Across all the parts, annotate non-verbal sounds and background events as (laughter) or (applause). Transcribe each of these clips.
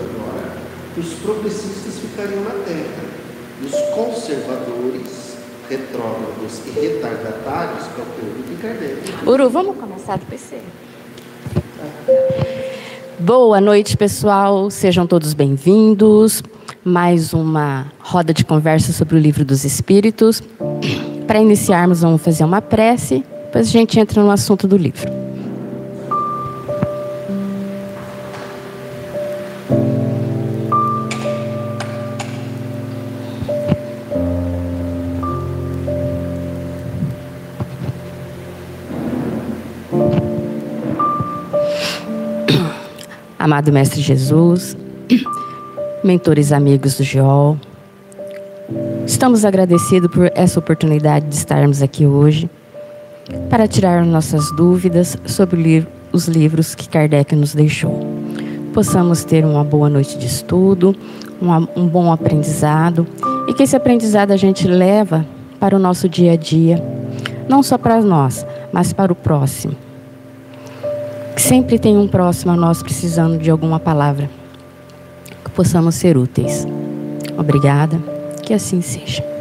agora que os progressistas ficariam na Terra e os conservadores, retrógrados e retardatários, que é o período de Kardec. Uru, vamos começar do PC. Boa noite, pessoal. Sejam todos bem-vindos. Mais uma roda de conversa sobre o livro dos Espíritos. Para iniciarmos, vamos fazer uma prece, depois a gente entra no assunto do livro. Amado Mestre Jesus, mentores amigos do GEOL, estamos agradecidos por essa oportunidade de estarmos aqui hoje para tirar nossas dúvidas sobre os livros que Kardec nos deixou. Possamos ter uma boa noite de estudo, um bom aprendizado e que esse aprendizado a gente leva para o nosso dia a dia, não só para nós, mas para o próximo. Sempre tem um próximo a nós precisando de alguma palavra. Que possamos ser úteis. Obrigada. Que assim seja.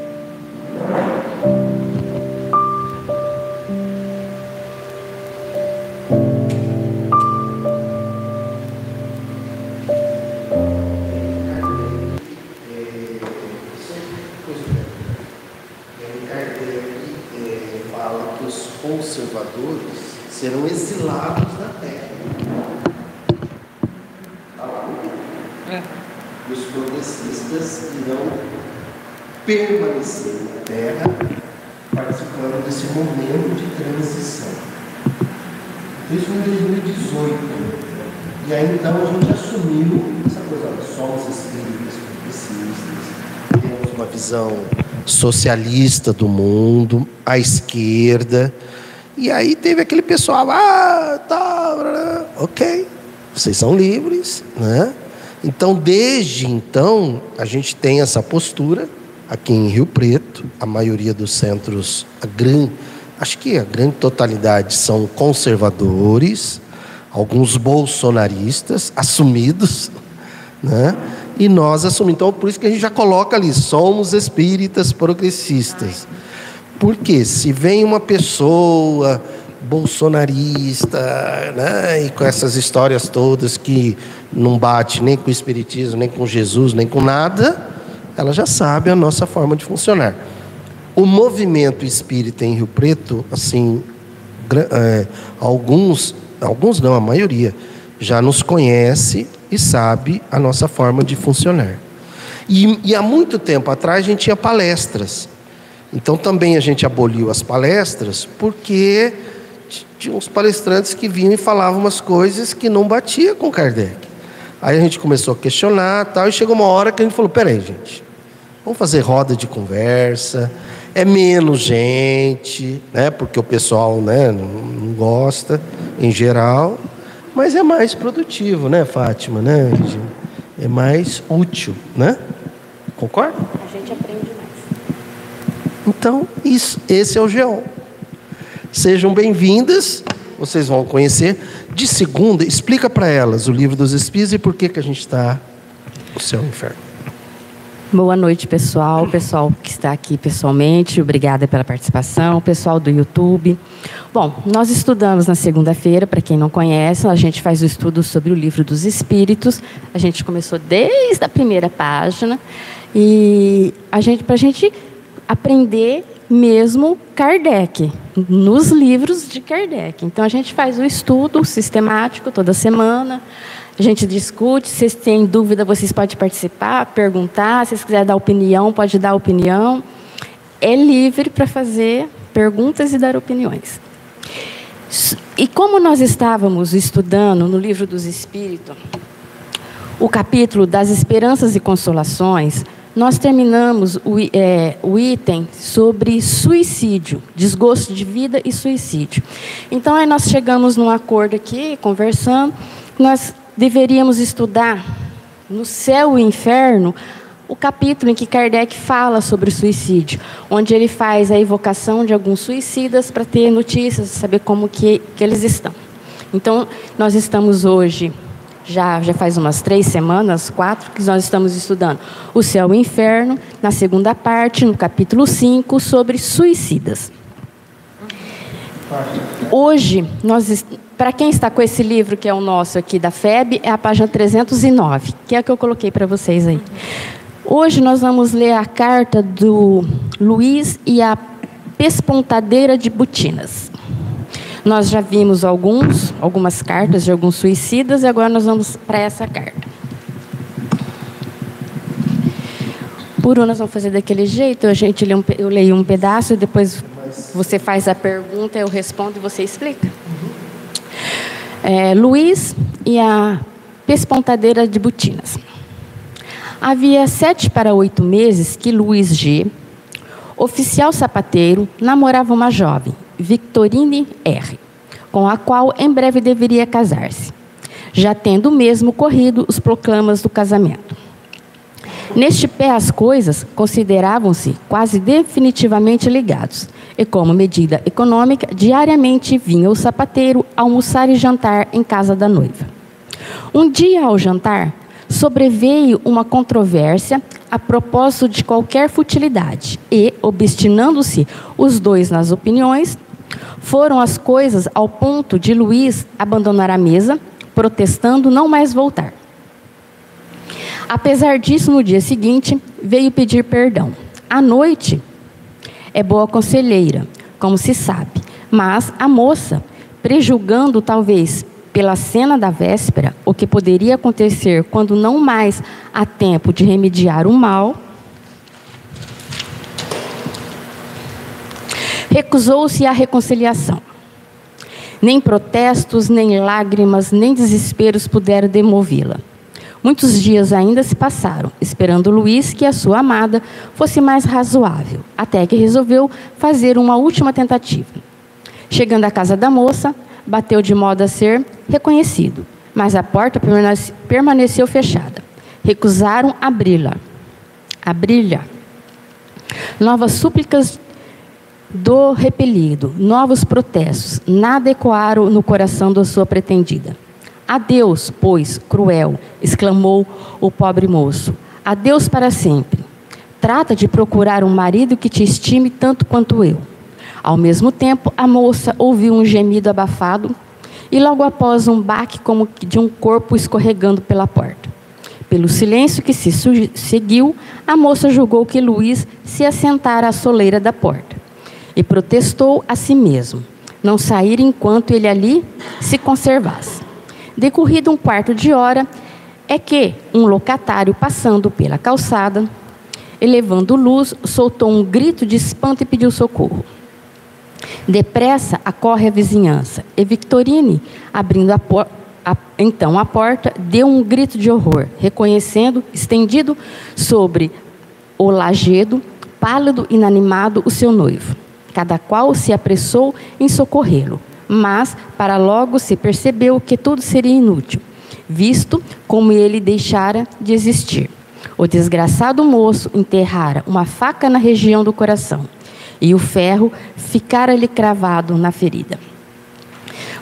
Visão socialista do mundo, à esquerda, e aí teve aquele pessoal, ah, tá, ok, vocês são livres, né? Então, desde então, a gente tem essa postura aqui em Rio Preto, a maioria dos centros, a grande, acho que a grande totalidade são conservadores, alguns bolsonaristas assumidos, né? E nós assumimos. Então, por isso que a gente já coloca ali, somos espíritas progressistas. Porque se vem uma pessoa bolsonarista, né, e com essas histórias todas que não bate nem com o espiritismo, nem com Jesus, nem com nada, ela já sabe a nossa forma de funcionar. O movimento espírita em Rio Preto, assim, é, alguns, alguns não, a maioria, já nos conhece e sabe a nossa forma de funcionar. E, e há muito tempo atrás a gente tinha palestras. Então também a gente aboliu as palestras porque tinha uns palestrantes que vinham e falavam umas coisas que não batia com Kardec. Aí a gente começou a questionar tal, e chegou uma hora que a gente falou: peraí, gente, vamos fazer roda de conversa, é menos gente, né? Porque o pessoal né, não, não gosta em geral, mas é mais produtivo, né, Fátima? Né? É mais útil, né? Concorda? A gente aprende então, isso, esse é o GEOL. Sejam bem-vindas, vocês vão conhecer. De segunda, explica para elas o livro dos Espíritos e por que, que a gente está no céu e inferno. Boa noite, pessoal. Pessoal que está aqui pessoalmente, obrigada pela participação. Pessoal do YouTube. Bom, nós estudamos na segunda-feira, para quem não conhece, a gente faz o estudo sobre o livro dos Espíritos. A gente começou desde a primeira página e a gente, para a gente aprender mesmo Kardec, nos livros de Kardec. Então a gente faz o estudo sistemático toda semana, a gente discute, se vocês têm dúvida, vocês podem participar, perguntar, se vocês quiserem dar opinião, pode dar opinião. É livre para fazer perguntas e dar opiniões. E como nós estávamos estudando no livro dos Espíritos, o capítulo das esperanças e consolações, nós terminamos o, é, o, item sobre suicídio, desgosto de vida e suicídio. Então, aí nós chegamos num acordo aqui, conversando, nós deveríamos estudar no céu e inferno o capítulo em que Kardec fala sobre o suicídio, onde ele faz a evocação de alguns suicidas para ter notícias, saber como que, que eles estão. Então, nós estamos hoje, já, já faz umas três semanas, quatro, que nós estamos estudando o céu e o inferno, na segunda parte, no capítulo 5, sobre suicidas. Hoje, nós, para quem está com esse livro, que é o nosso aqui da FEB, é a página 309, que é a que eu coloquei para vocês aí. Hoje nós vamos ler a carta do Luiz e a pespontadeira de Butinas. Nós já vimos alguns, algumas cartas de alguns suicidas e agora nós vamos para essa carta. Por um, nós vamos fazer daquele jeito, a gente lê um, eu leio um pedaço depois você faz a pergunta, eu respondo e você explica. É, Luiz e a pespontadeira de Butinas. Havia sete para oito meses que Luiz G., oficial sapateiro, namorava uma jovem, Victorine R., com a qual em breve deveria casar-se, já tendo mesmo corrido os proclamas do casamento. Neste pé as coisas consideravam-se quase definitivamente ligados, e como medida econômica, diariamente vinha o sapateiro almoçar e jantar em casa da noiva. Um dia ao jantar, sobreveio uma controvérsia a propósito de qualquer futilidade e, obstinando-se os dois nas opiniões, foram as coisas ao ponto de Luiz abandonar a mesa, protestando não mais voltar. Apesar disso, no dia seguinte, veio pedir perdão. À noite, é boa conselheira, como se sabe, mas a moça, prejulgando talvez pela cena da véspera, o que poderia acontecer quando não mais há tempo de remediar o mal, recusou-se à reconciliação. Nem protestos, nem lágrimas, nem desesperos puderam demovê-la. Muitos dias ainda se passaram, esperando Luiz que a sua amada fosse mais razoável, até que resolveu fazer uma última tentativa. Chegando à casa da moça, bateu de modo a ser reconhecido, mas a porta permaneceu fechada. Recusaram abri-la. Abri-la. Novas súplicas do repelido, novos protestos, nada ecoaram no coração da sua pretendida. Adeus, pois, cruel, exclamou o pobre moço. Adeus para sempre. Trata de procurar um marido que te estime tanto quanto eu. Ao mesmo tempo, a moça ouviu um gemido abafado e logo após um baque como de um corpo escorregando pela porta. Pelo silêncio que se seguiu, a moça julgou que Luiz se assentara à soleira da porta e protestou a si mesmo não sair enquanto ele ali se conservasse. Decorrido um quarto de hora, é que um locatário passando pela calçada, elevando luz, soltou um grito de espanto e pediu socorro. Depressa acorre a vizinhança. E Victorine, abrindo a a, então a porta, deu um grito de horror, reconhecendo, estendido sobre o lajedo, pálido, inanimado, o seu noivo. Cada qual se apressou em socorrê-lo, mas para logo se percebeu que tudo seria inútil, visto como ele deixara de existir. O desgraçado moço enterrara uma faca na região do coração e o ferro ficara-lhe cravado na ferida.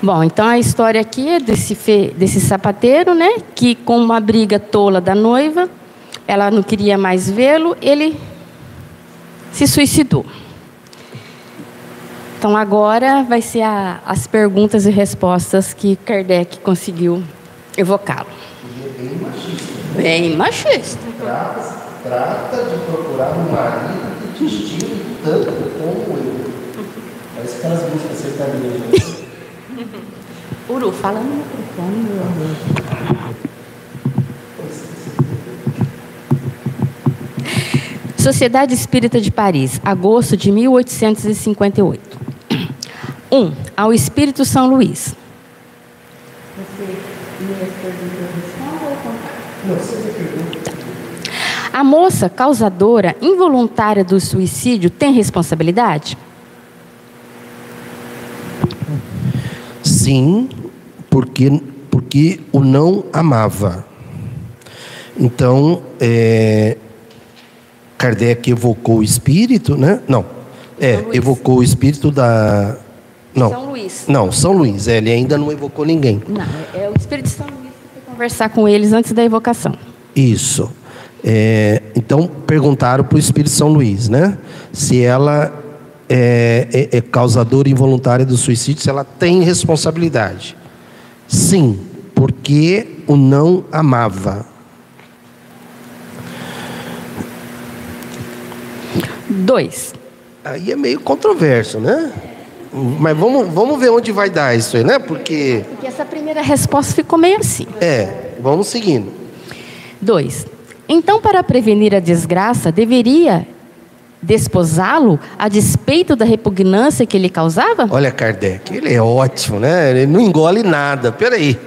Bom, então a história aqui é desse, fe, desse sapateiro, né? Que com uma briga tola da noiva, ela não queria mais vê-lo, ele se suicidou. Então agora vai ser a, as perguntas e respostas que Kardec conseguiu evocá-lo. Bem machista. Bem machista. Trata, trata de procurar um marido que te estime tanto como eu. Parece aquelas músicas sertanejas. Uru, fala no microfone, meu amor. Sociedade Espírita de Paris, agosto de 1858. 1. Um, ao Espírito São Luís. A moça causadora involuntária do suicídio tem responsabilidade? Sim, porque, porque o não amava. Então, é, Kardec evocou o espírito, né? Não. É, evocou o espírito da. Não. São Luís. Não, São Luís. É, ele ainda não evocou ninguém. Não, é é o Espírito de São Luís que foi conversar com eles antes da evocação. Isso. É, então perguntaram para o Espírito São Luís, né? Se ela é, é- é causadora involuntária do suicídio, se ela tem responsabilidade. Sim, porque o não amava. Dois. Aí é meio controverso, né? Mas vamos, vamos ver onde vai dar isso aí, né? Porque, Porque essa primeira resposta ficou meio assim. é, vamos seguindo. Dois. Então, para prevenir a desgraça, deveria desposá-lo a despeito da repugnância que ele causava? Olha, Kardec, ele é ótimo, né? Ele não engole nada. Peraí.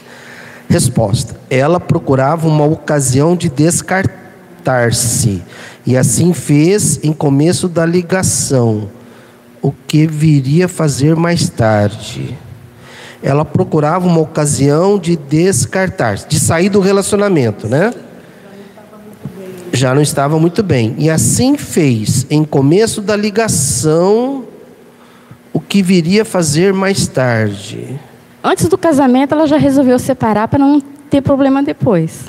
(laughs) Resposta: Ela procurava uma ocasião de descartar-se, e assim fez em começo da ligação, o que viria fazer mais tarde. Ela procurava uma ocasião de descartar-se, de sair do relacionamento, né? Já não estava muito bem. E assim fez em começo da ligação o que viria fazer mais tarde. Antes do casamento, ela já resolveu separar para não ter problema depois.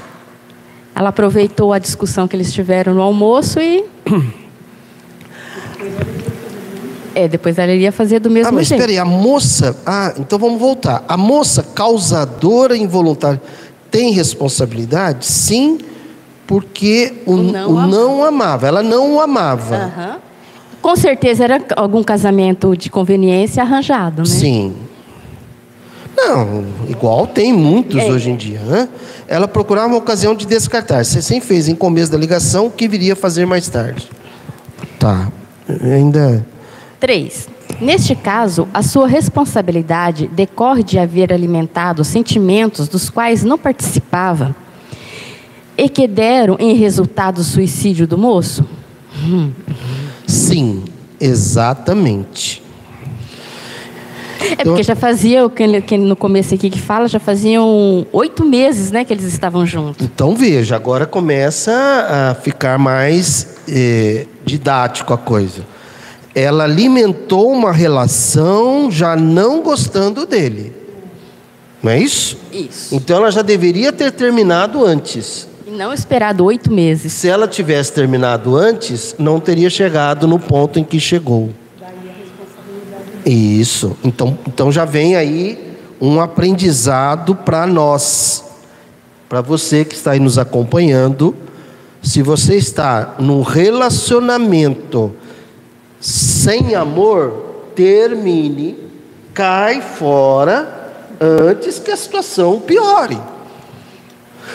Ela aproveitou a discussão que eles tiveram no almoço e. É, depois ela iria fazer do mesmo ah, mas jeito. espera aí, a moça. Ah, então vamos voltar. A moça causadora involuntária tem responsabilidade? Sim, porque o, O não o amava. não amava. Ela não o amava. Com certeza era algum casamento de conveniência arranjado, né? Sim. Não, igual tem muitos É. hoje em dia. Né? Ela procurava uma ocasião de descartar. Você sempre fez em começo da ligação o que viria a fazer mais tarde. Tá. Ainda. Três. Neste caso, a sua responsabilidade decorre de haver alimentado sentimentos dos quais não participava e que deram em resultado o suicídio do moço? Sim, exatamente. É porque já fazia, no começo aqui que fala, já faziam oito meses né, que eles estavam juntos. Então veja, agora começa a ficar mais eh, didático a coisa. Ela alimentou uma relação já não gostando dele. Não é isso? Isso. Então ela já deveria ter terminado antes. E não esperado oito meses. Se ela tivesse terminado antes, não teria chegado no ponto em que chegou. Isso. Então, então já vem aí um aprendizado para nós, para você que está aí nos acompanhando. Se você está num relacionamento sem amor, termine, cai fora antes que a situação piore.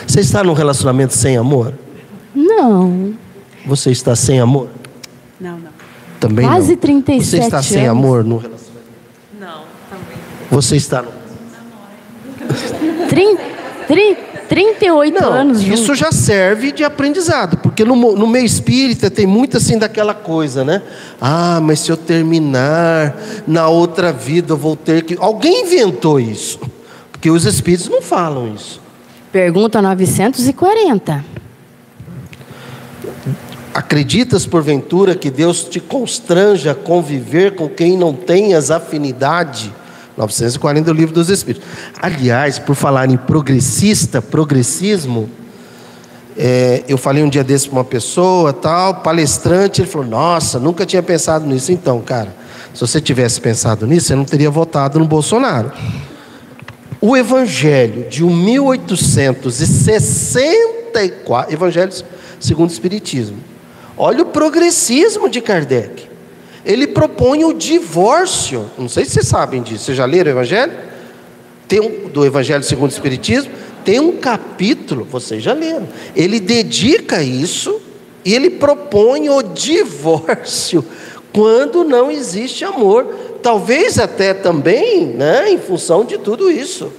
Você está num relacionamento sem amor? Não. Você está sem amor? Não, não. Também Quase não. 37 Você está sem anos. amor no relacionamento? Não, também. Você está no... Trin, trin, 38 Não, anos juntos. isso já serve de aprendizado, porque no, no meio espírita tem muito assim daquela coisa, né? Ah, mas se eu terminar na outra vida eu vou ter que. Alguém inventou isso, porque os espíritos não falam isso. Pergunta 940. Acreditas porventura que Deus te constranja a conviver com quem não tenhas afinidade? 940 do livro dos Espíritos. Aliás, por falar em progressista, progressismo, é, eu falei um dia desse para uma pessoa, tal, palestrante, ele falou: Nossa, nunca tinha pensado nisso. Então, cara, se você tivesse pensado nisso, você não teria votado no Bolsonaro. O Evangelho de 1864, Evangelho segundo o Espiritismo. Olha o progressismo de Kardec. Ele propõe o divórcio. Não sei se vocês sabem disso. Vocês já leram o Evangelho? Tem um, do Evangelho segundo o Espiritismo? Tem um capítulo, vocês já leram. Ele dedica isso e ele propõe o divórcio (laughs) quando não existe amor. Talvez até também, né, em função de tudo isso.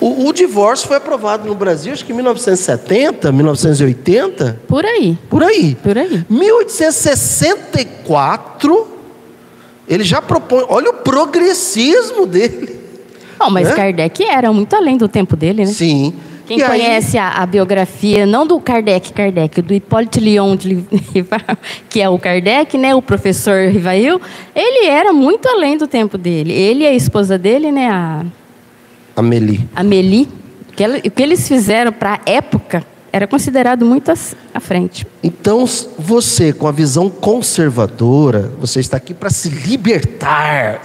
O, o divórcio foi aprovado no Brasil, acho que em 1970, 1980, Por aí. por aí. Por aí. 1864, ele já propõe, olha o progressismo dele. Bom, mas Né? Kardec era muito além do tempo dele, né? Sim, Quem E aí- conhece a, a biografia, não do Kardec, Kardec, do Hipólito Lyon de (laughs) Rivail, que é o Kardec, né, o professor Rivail, ele era muito além do tempo dele. Ele e a esposa dele, né, a Amélie. Amélie, o que eles fizeram para a época era considerado muito à frente. Então, você com a visão conservadora, você está aqui para se libertar.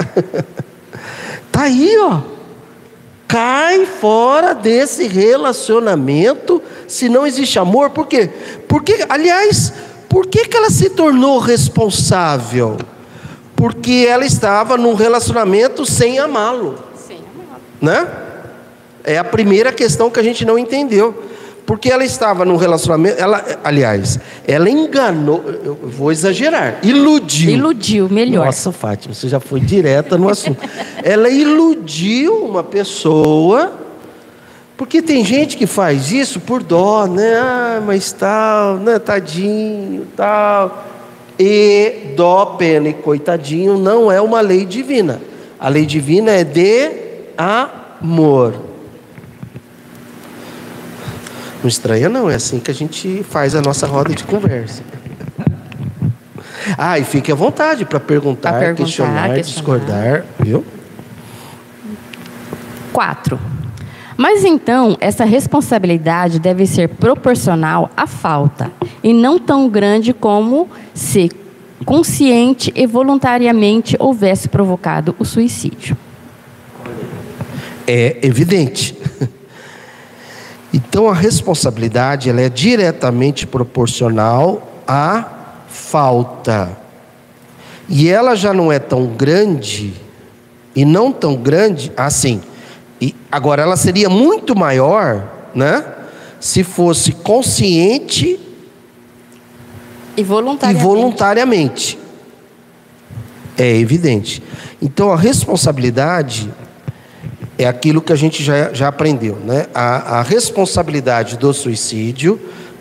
(laughs) tá aí, ó. Cai fora desse relacionamento se não existe amor. Por quê? Porque, aliás, por que, que ela se tornou responsável? Porque ela estava num relacionamento sem amá-lo né? É a primeira questão que a gente não entendeu. Porque ela estava num relacionamento, ela, aliás, ela enganou, eu vou exagerar, iludiu. Iludiu, melhor. Nossa, Fátima, você já foi direta no assunto. (laughs) ela iludiu uma pessoa, porque tem gente que faz isso por dó, né? Ah, mas tal, né? Tadinho, tal. E dó, pena e coitadinho não é uma lei divina. A lei divina é de amor. Não estranha, não, é assim que a gente faz a nossa roda de conversa. Ah, e fique à vontade para perguntar, perguntar, questionar, questionar. discordar, viu? Quatro. Mas então, essa responsabilidade deve ser proporcional à falta e não tão grande como se consciente e voluntariamente houvesse provocado o suicídio. É evidente. (laughs) Então a responsabilidade ela é diretamente proporcional à falta. E ela já não é tão grande e não tão grande assim. E agora ela seria muito maior, né? Se fosse consciente E e voluntariamente. voluntariamente. É evidente. Então a responsabilidade é aquilo que a gente já, já aprendeu, né? A, a responsabilidade do suicídio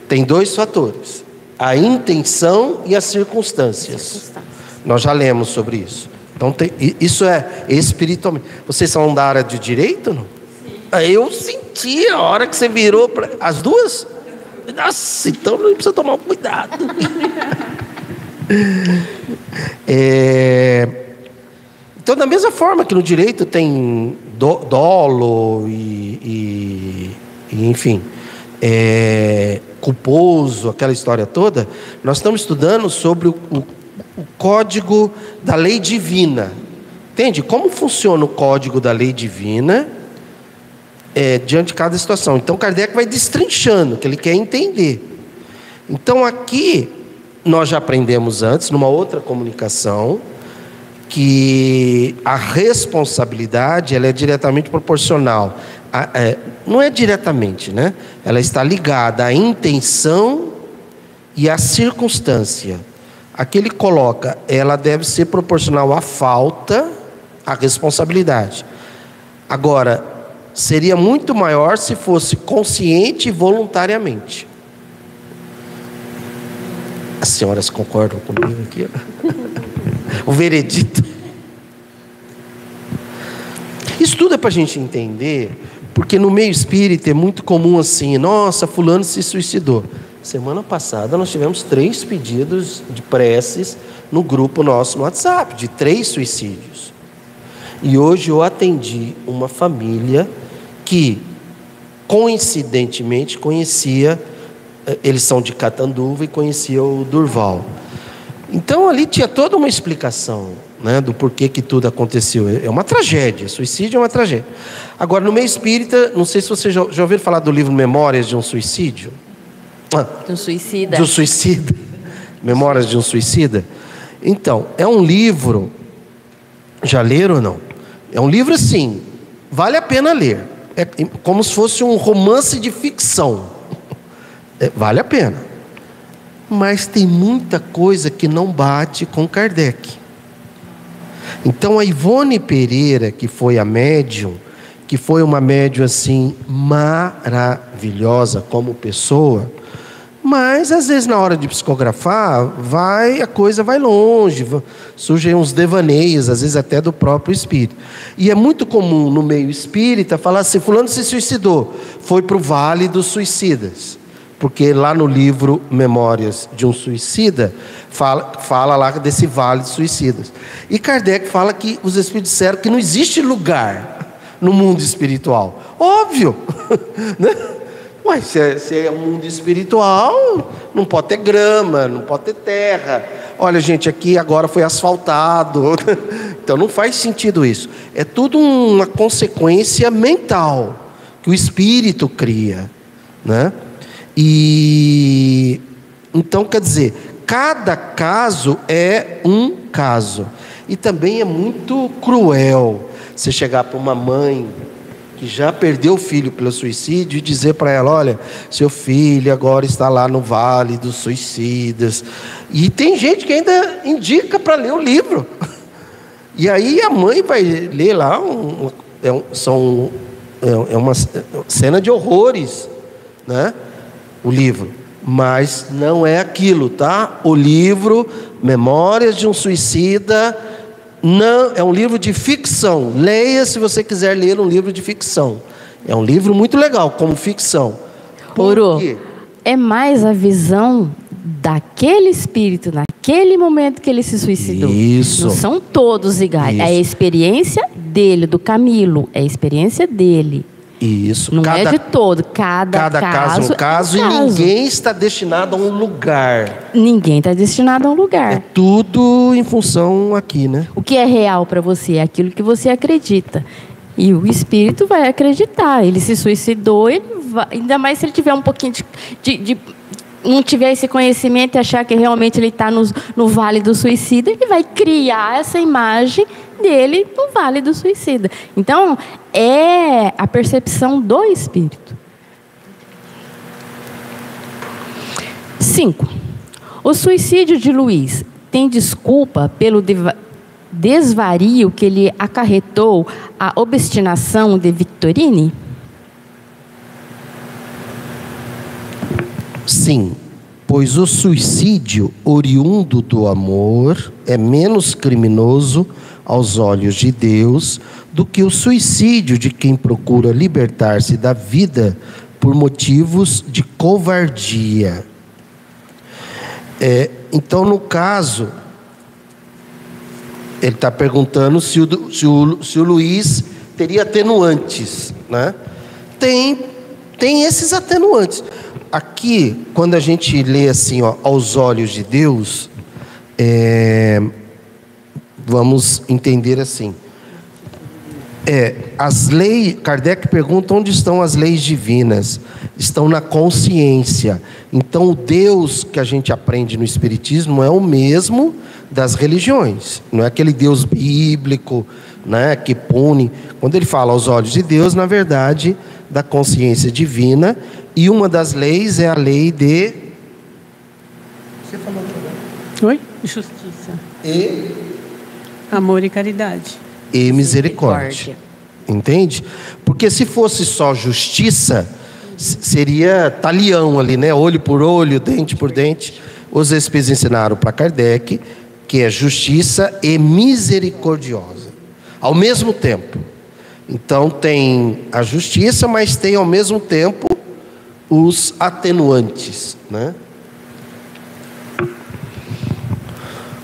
tem dois fatores: a intenção e as circunstâncias. Nós já lemos sobre isso. Então tem- isso é espiritualmente. Vocês são da área de direito, não? Ah, Eu senti a hora que você virou para as duas. Nossa, então não precisa tomar cuidado. (laughs) É, Então, da mesma forma que no direito tem do- dolo e, e- e, enfim, é, culposo, aquela história toda, nós estamos estudando sobre o, o- o código da lei divina. Entende? Como funciona o código da lei divina é, diante de cada situação. Então, Kardec vai destrinchando, que ele quer entender. Então, aqui, nós já aprendemos antes, numa outra comunicação, que a responsabilidade ela é diretamente proporcional. A- é, não é diretamente, né? Ela está ligada à intenção e à circunstância. Aqui ele coloca, ela deve ser proporcional à falta, à responsabilidade. Agora, seria muito maior se fosse consciente e voluntariamente. As senhoras concordam comigo aqui? (laughs) o veredito. Isso tudo é para a gente entender, porque no meio espírita é muito comum assim, nossa, fulano se suicidou. Semana passada nós tivemos três pedidos de preces no grupo nosso no WhatsApp, de três suicídios. E hoje eu atendi uma família que, coincidentemente, conhecia, eh, eles são de Catanduva e conhecia o Durval. Então ali tinha toda uma explicação né, do porquê que tudo aconteceu. É uma tragédia, suicídio é uma tragédia. Agora, no meio espírita, não sei se vocês já, já ouviram falar do livro Memórias de um Suicídio. Ah, Do suicida. de um suicida. Memórias de um suicida. Então, é um livro. Já leram ou não? É um livro assim, vale a pena ler. É como se fosse um romance de ficção. É, vale a pena. Mas tem muita coisa que não bate com Kardec. Então a Ivone Pereira, que foi a médium, que foi uma médium assim maravilhosa como pessoa, Mas às vezes na hora de psicografar, vai a coisa vai longe, surgem uns devaneios, às vezes até do próprio espírito. E é muito comum no meio espírita falar assim: fulano se suicidou, foi para o vale dos suicidas. Porque lá no livro Memórias de um Suicida, fala, fala lá desse vale dos suicidas. E Kardec fala que os espíritos disseram que não existe lugar no mundo espiritual. Óbvio! (laughs) né? Ué, se é, se é um mundo espiritual, não pode ter grama, não pode ter terra. Olha, gente, aqui agora foi asfaltado. (laughs) Então não faz sentido isso. É tudo uma consequência mental que o espírito cria, né? E então quer dizer, cada caso é um caso. E também é muito cruel você chegar para uma mãe que já perdeu o filho pelo suicídio e dizer para ela: olha, seu filho agora está lá no vale dos suicidas. E tem gente que ainda indica para ler o livro. E aí a mãe vai ler lá, um, é um- são, é, é uma cena de horrores, né? O livro. Mas não é aquilo, tá? O livro, Memórias de um Suicida, não, é um livro de ficção. Leia se você quiser ler um livro de ficção. É um livro muito legal, como ficção. Por Oro, quê? é mais a visão daquele espírito naquele momento que ele se suicidou. Isso. Não são todos iguais. É a Isso. experiência dele, do Camilo. É a experiência dele. Isso. Não é cada, de todo. Cada, cada caso, é um caso é e um ninguém está destinado a um lugar. Ninguém está destinado a um É lugar. tudo em função aqui, né? O que é real para você é aquilo que você acredita. E o espírito vai acreditar. Ele se suicidou, ele vai- ainda mais se ele tiver um pouquinho de, de- de- não tiver esse conhecimento e achar que realmente ele está no, no vale do suicida, ele vai criar essa imagem dele no vale do suicida. Então, é a percepção do espírito. Cinco. O suicídio de Luiz tem desculpa pelo desvario que lhe acarretou a obstinação de Victorine? Sim, pois o suicídio oriundo do amor é menos criminoso aos olhos de Deus do que o suicídio de quem procura libertar-se da vida por motivos de covardia. É, então, no caso, ele está perguntando se o, se, o, se o Luiz teria atenuantes. Né? Tem, tem esses atenuantes. Aqui, quando a gente lê assim, ó, aos olhos de Deus, é, vamos entender assim. É, as leis, Kardec pergunta onde estão as leis divinas? Estão na consciência. Então, o Deus que a gente aprende no Espiritismo é o mesmo das religiões. Não é aquele Deus bíblico, né, que pune. Quando ele fala aos olhos de Deus, na verdade, da consciência divina. E uma das leis é a lei de. Você falou Oi? Justiça. e, Amor e caridade. e misericórdia. Entende? Porque se fosse só justiça, seria talião ali, né? Olho por olho, dente por dente. Os espíritos ensinaram para Kardec que é justiça e misericordiosa, ao mesmo tempo. Então tem a justiça, mas tem ao mesmo tempo os atenuantes, né?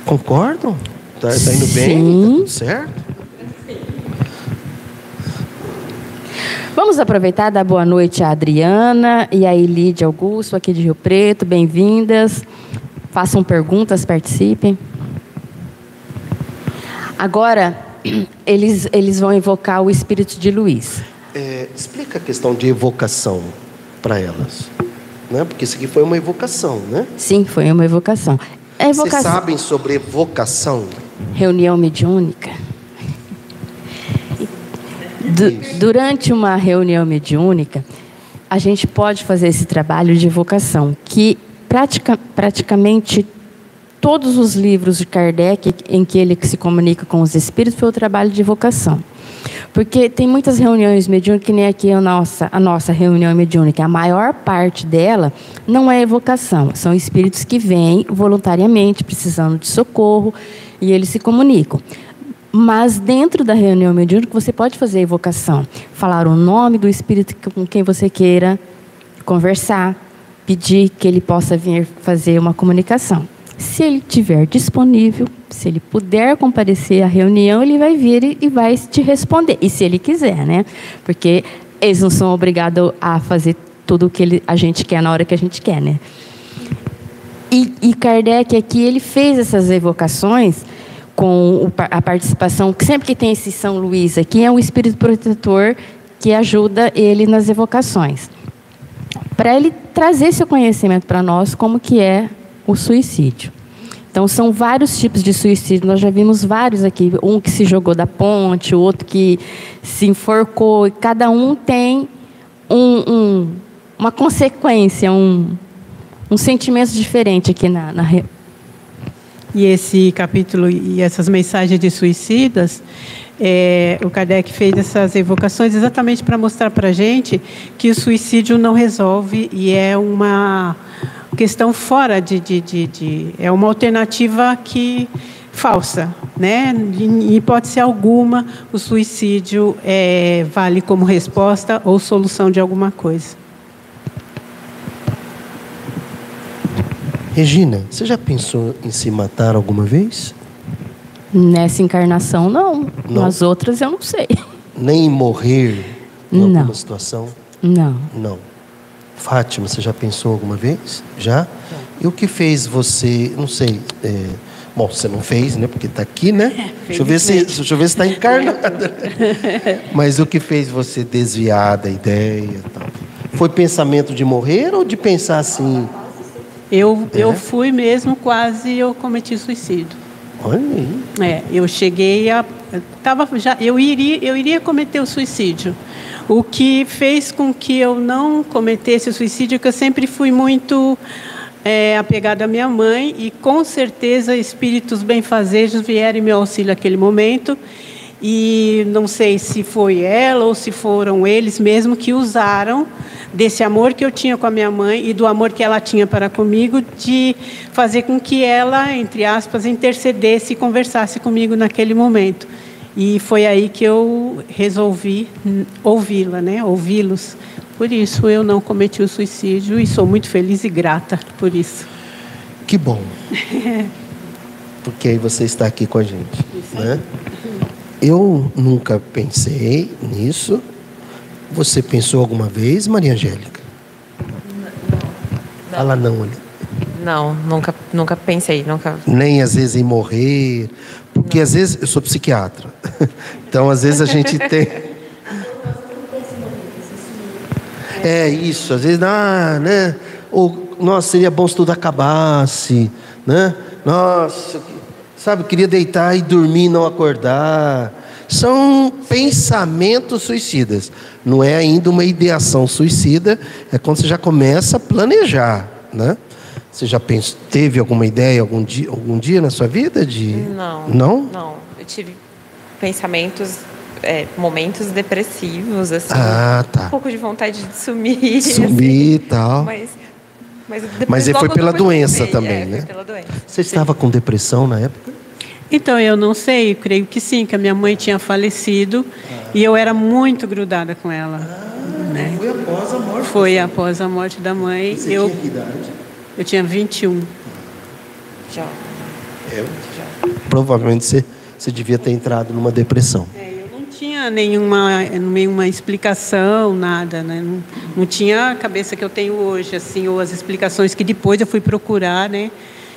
Concordam? Tá, tá indo bem? Sim. Tá tudo certo? Vamos aproveitar dar boa noite à Adriana e à Elide Augusto, aqui de Rio Preto. Bem-vindas. Façam perguntas, participem. Agora, (clears throat) eles, eles vão invocar o espírito de Luiz. É, explica a questão de evocação para elas. Né? Porque isso aqui foi uma evocação, né? Sim, foi uma evocação. A Vocês evocação. sabem sobre evocação? Reunião mediúnica. Du- durante uma reunião mediúnica, a gente pode fazer esse trabalho de evocação, que pratica- praticamente todos os livros de Kardec em que ele se comunica com os espíritos foi o trabalho de evocação. Porque tem muitas reuniões mediúnicas, que nem aqui a nossa, a nossa reunião mediúnica. A maior parte dela não é evocação. São espíritos que vêm voluntariamente, precisando de socorro, e eles se comunicam. Mas dentro da reunião mediúnica, você pode fazer a evocação. Falar o nome do espírito com quem você queira conversar, pedir que ele possa vir fazer uma comunicação. Se ele estiver disponível, se ele puder comparecer à reunião, ele vai vir e vai te responder. E se ele quiser, né? Porque eles não são obrigados a fazer tudo o que ele, a gente quer na hora que a gente quer, né? E, e Kardec aqui, ele fez essas evocações com a participação, que sempre que tem esse São Luís aqui, é um espírito protetor que ajuda ele nas evocações. Para ele trazer esse conhecimento para nós, como que é o suicídio. Então, são vários tipos de suicídio. Nós já vimos vários aqui. Um que se jogou da ponte, o outro que se enforcou. Cada um tem um, um, uma consequência, um, um sentimento diferente aqui na, na... E esse capítulo e essas mensagens de suicidas, é, o Kardec fez essas evocações exatamente para mostrar para a gente que o suicídio não resolve e é uma questão fora de, de, de, de, é uma alternativa que falsa, né? Em hipótese alguma, o suicídio é, vale como resposta ou solução de alguma coisa. Regina, você já pensou em se matar alguma vez? Nessa encarnação, não. não. Nas outras, eu não sei. Nem em morrer em não. alguma situação? Não. Não. Fátima, você já pensou alguma vez? Já? E o que fez você, não sei, é, bom, você não fez, né? Porque está aqui, né? É, deixa, eu ver se, deixa eu ver se está encarnada. (laughs) Mas o que fez você desviar da ideia? Tal? Foi pensamento de morrer ou de pensar assim? Eu, é? eu fui mesmo, quase eu cometi suicídio. Olha aí. É, eu cheguei a. Tava já, eu, iria, eu iria cometer o suicídio. O que fez com que eu não cometesse o suicídio que eu sempre fui muito é, apegada à minha mãe e com certeza espíritos benfazejos vieram em meu auxílio naquele momento e não sei se foi ela ou se foram eles mesmo que usaram desse amor que eu tinha com a minha mãe e do amor que ela tinha para comigo de fazer com que ela, entre aspas, intercedesse e conversasse comigo naquele momento. E foi aí que eu resolvi ouvi-la, né? Ouvi-los. Por isso eu não cometi o suicídio e sou muito feliz e grata por isso. Que bom. (laughs) Porque aí você está aqui com a gente, né? Eu nunca pensei nisso. Você pensou alguma vez, Maria Angélica? Não. Fala não ali. Não, nunca, nunca pensei, nunca. Nem às vezes em morrer, porque às vezes eu sou psiquiatra. (laughs) Então às vezes a gente (laughs) tem É isso, às vezes, ah, né? Ou, nossa, seria bom se tudo acabasse, né? Nossa, sabe, queria deitar e dormir e não acordar. São pensamentos suicidas. Não é ainda uma ideação suicida, é quando você já começa a planejar, né? Você já pensou, teve alguma ideia algum dia, algum dia na sua vida de Não. Não? Não. Eu tive pensamentos é, momentos depressivos, assim. Ah, tá. Um pouco de vontade de sumir. (laughs) Sumir e tal. Mas, mas, mas foi pela doença também, é, né? Você sim. estava com depressão na época? Então, eu não sei, eu creio que sim, que a minha mãe tinha falecido ah. e eu era muito grudada com ela. Ah, né? Foi após a morte? Foi após a morte da mãe. Você eu, tinha que idade? Eu tinha 21. Já. Já. Provavelmente você, você devia ter entrado numa depressão. É, eu não tinha nenhuma, nenhuma explicação, nada. Né? Não, não tinha a cabeça que eu tenho hoje, assim, ou as explicações que depois eu fui procurar, né?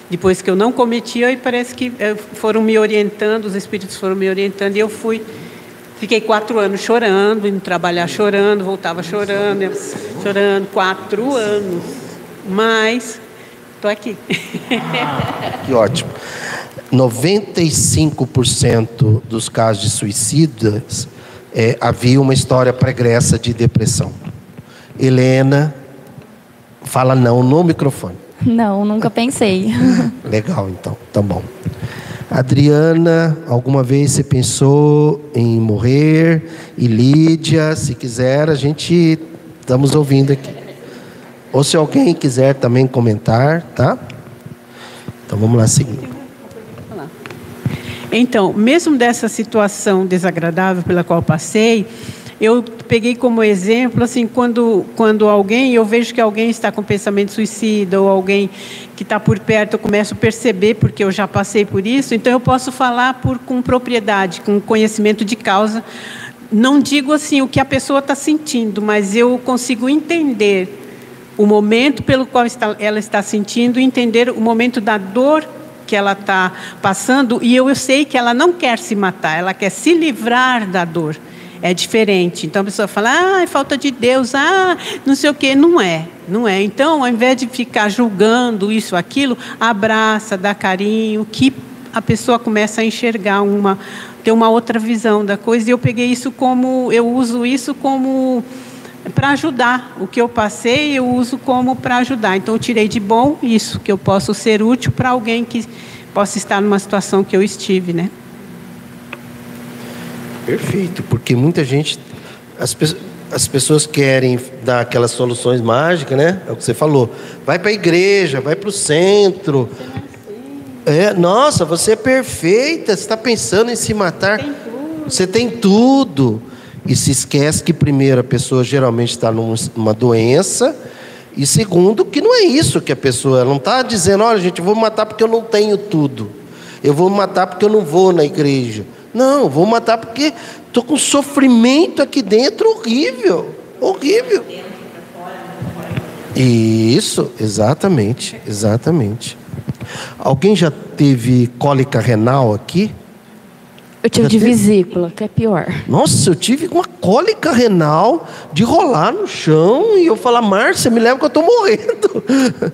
Depois que eu não cometia, e parece que eh, foram me orientando, os espíritos foram me orientando, e eu fui Fiquei quatro anos chorando, indo trabalhar chorando, voltava chorando, chorando, quatro anos. Mas Estou aqui. (laughs) que ótimo. 95% dos casos de suicidas é, havia uma história pregressa de depressão. Helena, fala não no microfone. Não, nunca pensei. (laughs) Legal, então, tá bom. Adriana, alguma vez você pensou em morrer? E Lídia, se quiser, a gente estamos ouvindo aqui. Ou se alguém quiser também comentar, tá? Então vamos lá seguir. Então, mesmo dessa situação desagradável pela qual passei, eu peguei como exemplo, assim, quando, quando alguém, eu vejo que alguém está com pensamento suicida ou alguém que está por perto, eu começo a perceber, porque eu já passei por isso, então eu posso falar por, com propriedade, com conhecimento de causa. Não digo assim o que a pessoa está sentindo, mas eu consigo entender o momento pelo qual está, ela está sentindo, entender o momento da dor que ela está passando, e eu, eu sei que ela não quer se matar, ela quer se livrar da dor é diferente. Então a pessoa fala, ah, é falta de Deus, ah, não sei o quê. Não é, não é. Então, ao invés de ficar julgando isso, aquilo, abraça, dá carinho, que a pessoa começa a enxergar uma, ter uma outra visão da coisa. E eu peguei isso como, eu uso isso como para ajudar. O que eu passei, eu uso como para ajudar. Então, eu tirei de bom isso, que eu posso ser útil para alguém que possa estar numa situação que eu estive, né? Perfeito, porque muita gente, as, as pessoas querem dar aquelas soluções mágicas, né? É o que você falou. Vai para a igreja, vai para o centro. É, nossa, você é perfeita, você está pensando em se matar. Tem você tem tudo. E se esquece que, primeiro, a pessoa geralmente está numa doença. E segundo, que não é isso que a pessoa. Não está dizendo, olha, gente, eu vou matar porque eu não tenho tudo. Eu vou matar porque eu não vou na igreja. Não, vou matar porque estou com sofrimento aqui dentro horrível. Horrível. Isso, exatamente, exatamente. Alguém já teve cólica renal aqui? Eu tive já de teve? vesícula, que é pior. Nossa, eu tive uma cólica renal de rolar no chão e eu falar, Márcia, me leva que eu estou morrendo.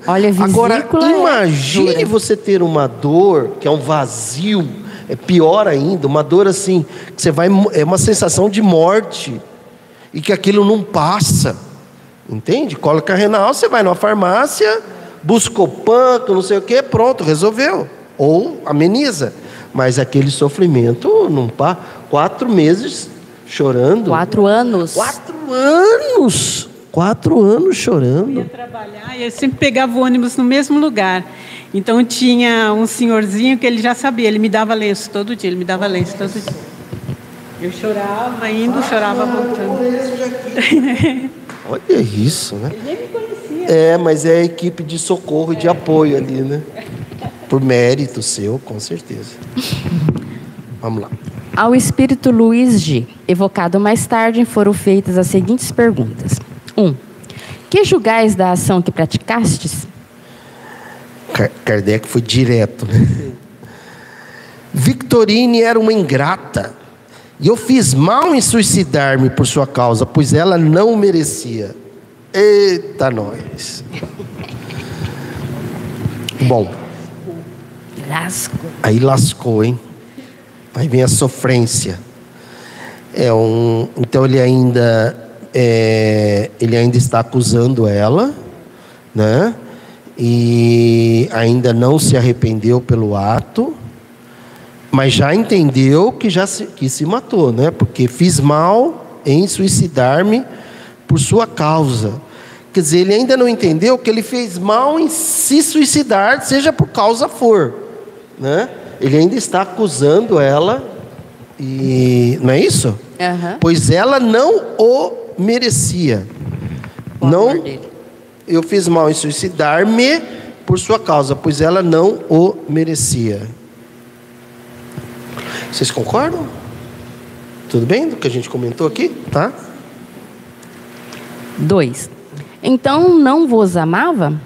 Olha, vesícula Agora, é imagine é você ter uma dor, que é um vazio é pior ainda, uma dor assim, que você vai, é uma sensação de morte, e que aquilo não passa, entende? Cólica renal, você vai numa farmácia, busca o panco, não sei o que, pronto, resolveu, ou ameniza, mas aquele sofrimento não passa, quatro meses chorando. Quatro anos. Quatro anos! Quatro anos chorando. Eu ia trabalhar e eu sempre pegava o ônibus no mesmo lugar. Então tinha um senhorzinho que ele já sabia, ele me dava lenço todo dia, ele me dava lenço todo dia. Eu chorava indo, chorava voltando. (laughs) Olha isso, né? Ele nem me conhecia. É, mas é a equipe de socorro e de apoio ali, né? Por mérito seu, com certeza. Vamos lá. Ao espírito Luiz G, evocado mais tarde, foram feitas as seguintes perguntas: 1. Um, que julgais da ação que praticastes? Kardec foi direto. Né? Victorine era uma ingrata. E eu fiz mal em suicidar-me por sua causa, pois ela não merecia. Eita, nós. Bom. Lascou. Aí lascou, hein? Aí vem a sofrência. É um, então ele ainda, é, ele ainda está acusando ela, né? E ainda não se arrependeu pelo ato, mas já entendeu que já se, que se matou, né? Porque fiz mal em suicidar-me por sua causa. Quer dizer, ele ainda não entendeu que ele fez mal em se suicidar, seja por causa for, né? Ele ainda está acusando ela e não é isso? Uhum. Pois ela não o merecia. O não dele eu fiz mal em suicidar-me por sua causa, pois ela não o merecia. Vocês concordam? Tudo bem do que a gente comentou aqui? Tá? 2. Então não vos amava?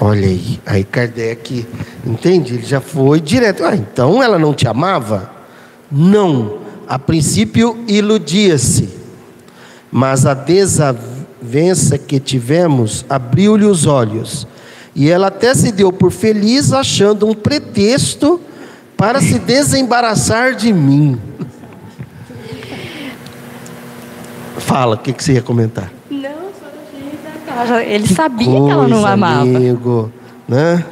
Olha aí, aí Kardec, entende? Ele já foi direto. Ah, então ela não te amava? Não. A princípio iludia-se, mas a desavença vença que tivemos abriu-lhe os olhos. E ela até se deu por feliz, achando um pretexto para se desembaraçar de mim. Fala, o que, que você ia comentar? Não, só Ele sabia que ela não amava. Amigo, né?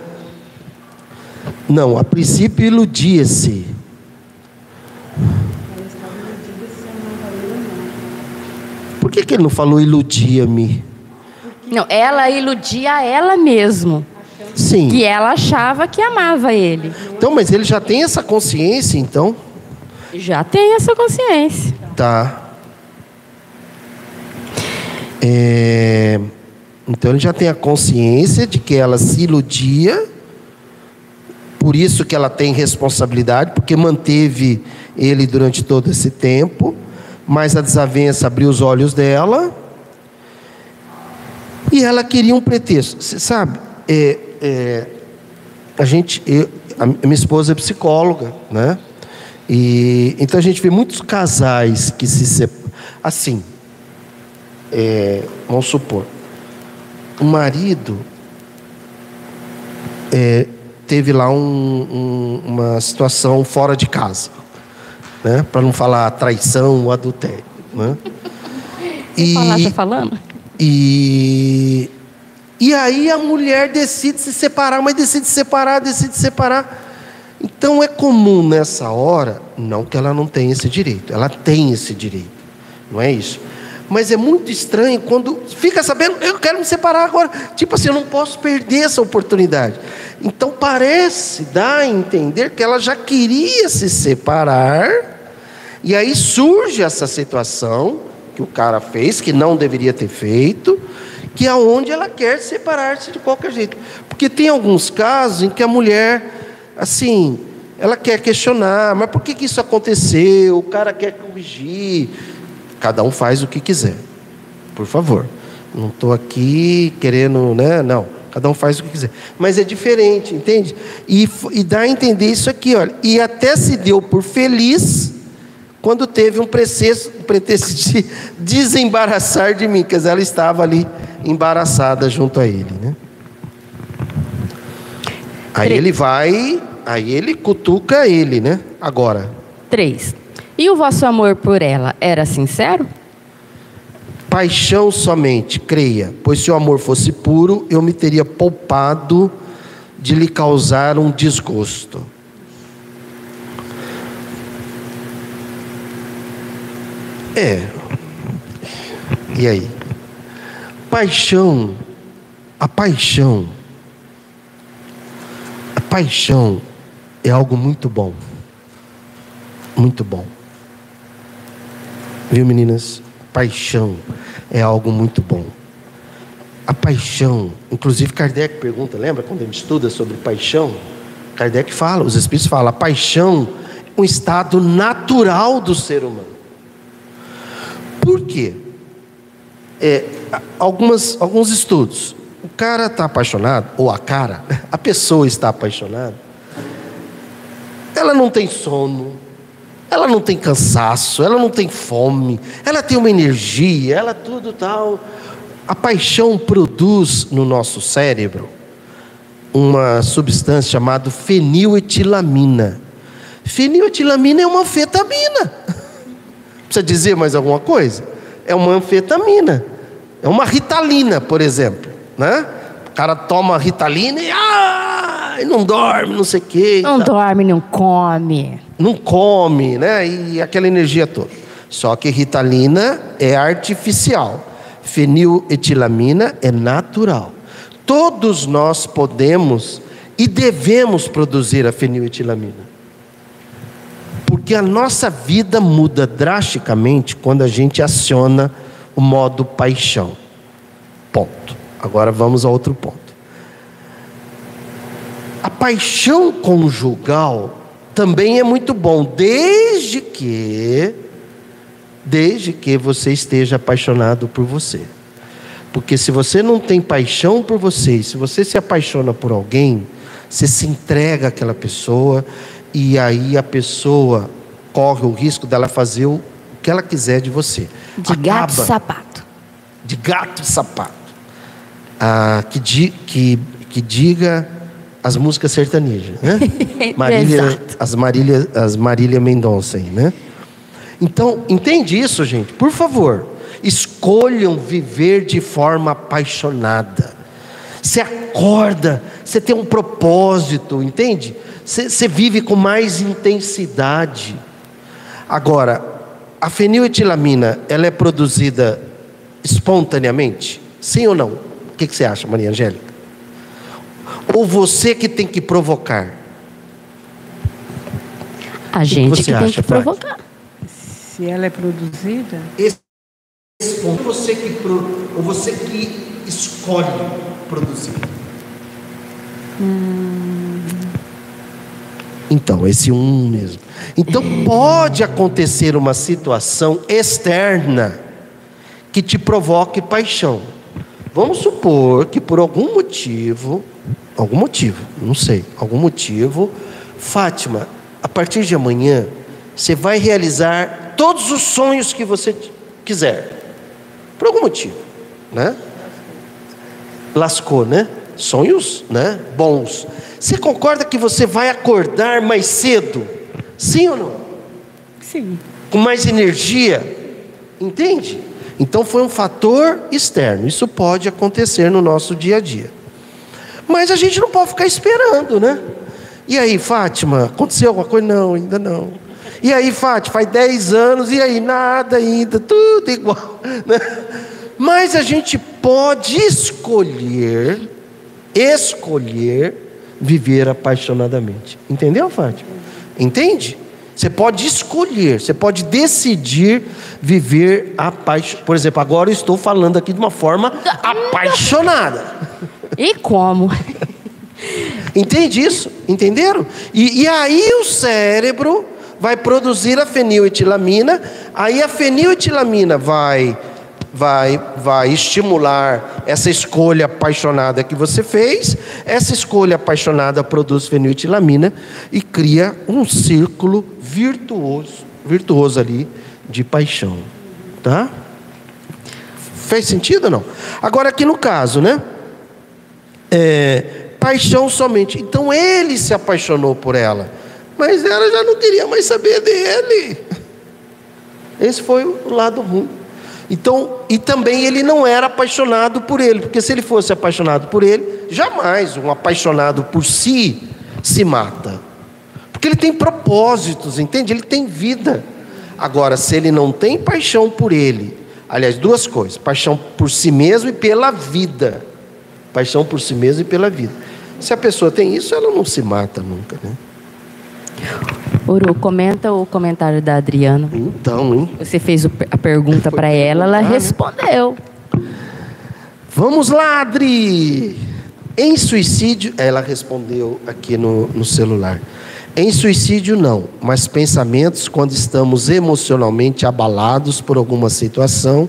Não, a princípio iludia-se. Que, que ele não falou iludia-me? Não, ela iludia ela mesmo. Sim. Que ela achava que amava ele. Então, mas ele já tem essa consciência, então? Já tem essa consciência. Tá. É, Então ele já tem a consciência de que ela se iludia, por isso que ela tem responsabilidade, porque manteve ele durante todo esse tempo, mas a desavença abriu os olhos dela e ela queria um pretexto. Você sabe, é, é, a gente, eu- a minha esposa é psicóloga, né? E então a gente vê muitos casais que se separam. Assim, é, vamos supor, o marido é, teve lá um- um- uma situação fora de casa, né? Para não falar traição ou adultério, né? (laughs) E, Falar, tá falando? e, e aí a mulher decide se separar, mas decide separar, decide separar. Então é comum nessa hora, não que ela não tenha esse direito, ela tem esse direito, não é isso. Mas é muito estranho quando fica sabendo, eu quero me separar agora. Tipo assim, eu não posso perder essa oportunidade. Então parece dar a entender que ela já queria se separar, e aí surge essa situação que o cara fez, que não deveria ter feito, que é onde ela quer separar-se de qualquer jeito. Porque tem alguns casos em que a mulher, assim, ela quer questionar, mas por que, que isso aconteceu? O cara quer corrigir. Cada um faz o que quiser, por favor. Não estou aqui querendo, né? Não. Cada um faz o que quiser. Mas é diferente, entende? E, e dá a entender isso aqui, olha. E até se deu por feliz quando teve um pretexto, um pretexto de (laughs) desembaraçar de mim, quer dizer, ela estava ali embaraçada junto a ele, né? Aí Tre- ele vai, aí ele cutuca ele, né? Agora, Três. E o vosso amor por ela era sincero? paixão somente, creia, pois se o amor fosse puro, eu me teria poupado de lhe causar um desgosto. É. E aí? Paixão, a paixão, a paixão é algo muito bom. Muito bom. Viu, meninas? Paixão é algo muito bom. A paixão, inclusive Kardec pergunta, lembra quando ele estuda sobre paixão? Kardec fala, os espíritos falam, a paixão é um estado natural do ser humano. Por quê? É, algumas, alguns estudos. O cara está apaixonado, ou a cara, (laughs) a pessoa está apaixonada, ela não tem sono, ela não tem cansaço, ela não tem fome, ela tem uma energia, ela tudo tal. A paixão produz no nosso cérebro uma substância chamada feniletilamina. Feniletilamina é uma anfetamina. Precisa dizer mais alguma coisa? É uma anfetamina. É uma ritalina, por exemplo. Né? O cara toma ritalina e, ah, e não dorme, não sei o quê. Não tal dorme, não come. não come, né? E aquela energia toda. Só que ritalina é artificial. Feniletilamina é natural. Todos nós podemos e devemos produzir a feniletilamina. Porque a nossa vida muda drasticamente quando a gente aciona o modo paixão. Ponto. Agora vamos a outro ponto. A paixão conjugal também é muito bom, desde que desde que você esteja apaixonado por você. Porque se você não tem paixão por você, se você se apaixona por alguém, você se entrega àquela pessoa e aí a pessoa corre o risco dela fazer o que ela quiser de você. De gato e Acaba- sapato. de gato e sapato. Ah, que, di- que, que diga as músicas sertanejas, né? (laughs) Marília, as Marília, as Marília Mendonça aí, né? Então, entende isso, gente? Por favor, escolham viver de forma apaixonada. Você acorda você tem um propósito, entende? Você, vive com mais intensidade. Agora, a feniletilamina, ela é produzida espontaneamente? Sim ou não? O que, que você acha, Maria Angélica? Ou você que tem que provocar? A gente que tem acha, que provocar. Se ela é produzida, Ou você que, pro- ou você que escolhe produzir? Então, esse um mesmo. Então, pode acontecer uma situação externa que te provoque paixão. Vamos supor que por algum motivo, algum motivo, não sei, algum motivo, Fátima, a partir de amanhã, você vai realizar todos os sonhos que você quiser. Por algum motivo, né? Lascou, né? Sonhos, né? Bons. Você concorda que você vai acordar mais cedo? Sim ou não? sim. Com mais energia? Entende? Então foi um fator externo. Isso pode acontecer no nosso dia a dia. Mas a gente não pode ficar esperando, né? E aí, Fátima, aconteceu alguma coisa? Não, ainda não. E aí, Fátima, faz 10 anos, e aí, nada ainda, tudo igual. (laughs) Né? Mas a gente pode escolher, escolher viver apaixonadamente. Entendeu, Fátima? Entende? Você pode escolher, você pode decidir viver apaixonado. Por exemplo, agora eu estou falando aqui de uma forma apaixonada. E como? Entende isso? Entenderam? E, e aí o cérebro vai produzir a feniletilamina, aí a feniletilamina vai, vai, vai estimular essa escolha apaixonada que você fez, essa escolha apaixonada produz feniletilamina e cria um círculo virtuoso, virtuoso ali de paixão, tá? Fez sentido ou não? Agora aqui no caso, né? É, paixão somente. Então ele se apaixonou por ela, mas ela já não queria mais saber dele. Esse foi o lado ruim. Então, e também ele não era apaixonado por ele, porque se ele fosse apaixonado por ele, jamais um apaixonado por si se mata. Porque ele tem propósitos, entende? Ele tem vida. Agora, se ele não tem paixão por ele, aliás, duas coisas: paixão por si mesmo e pela vida. Paixão por si mesmo e pela vida. Se a pessoa tem isso, ela não se mata nunca, né? Uru, comenta o comentário da Adriana. Então, hein? Você fez a pergunta para ela, ela respondeu. Vamos lá, Adri! Em suicídio, ela respondeu aqui no, no celular. Em suicídio, não, mas pensamentos quando estamos emocionalmente abalados por alguma situação,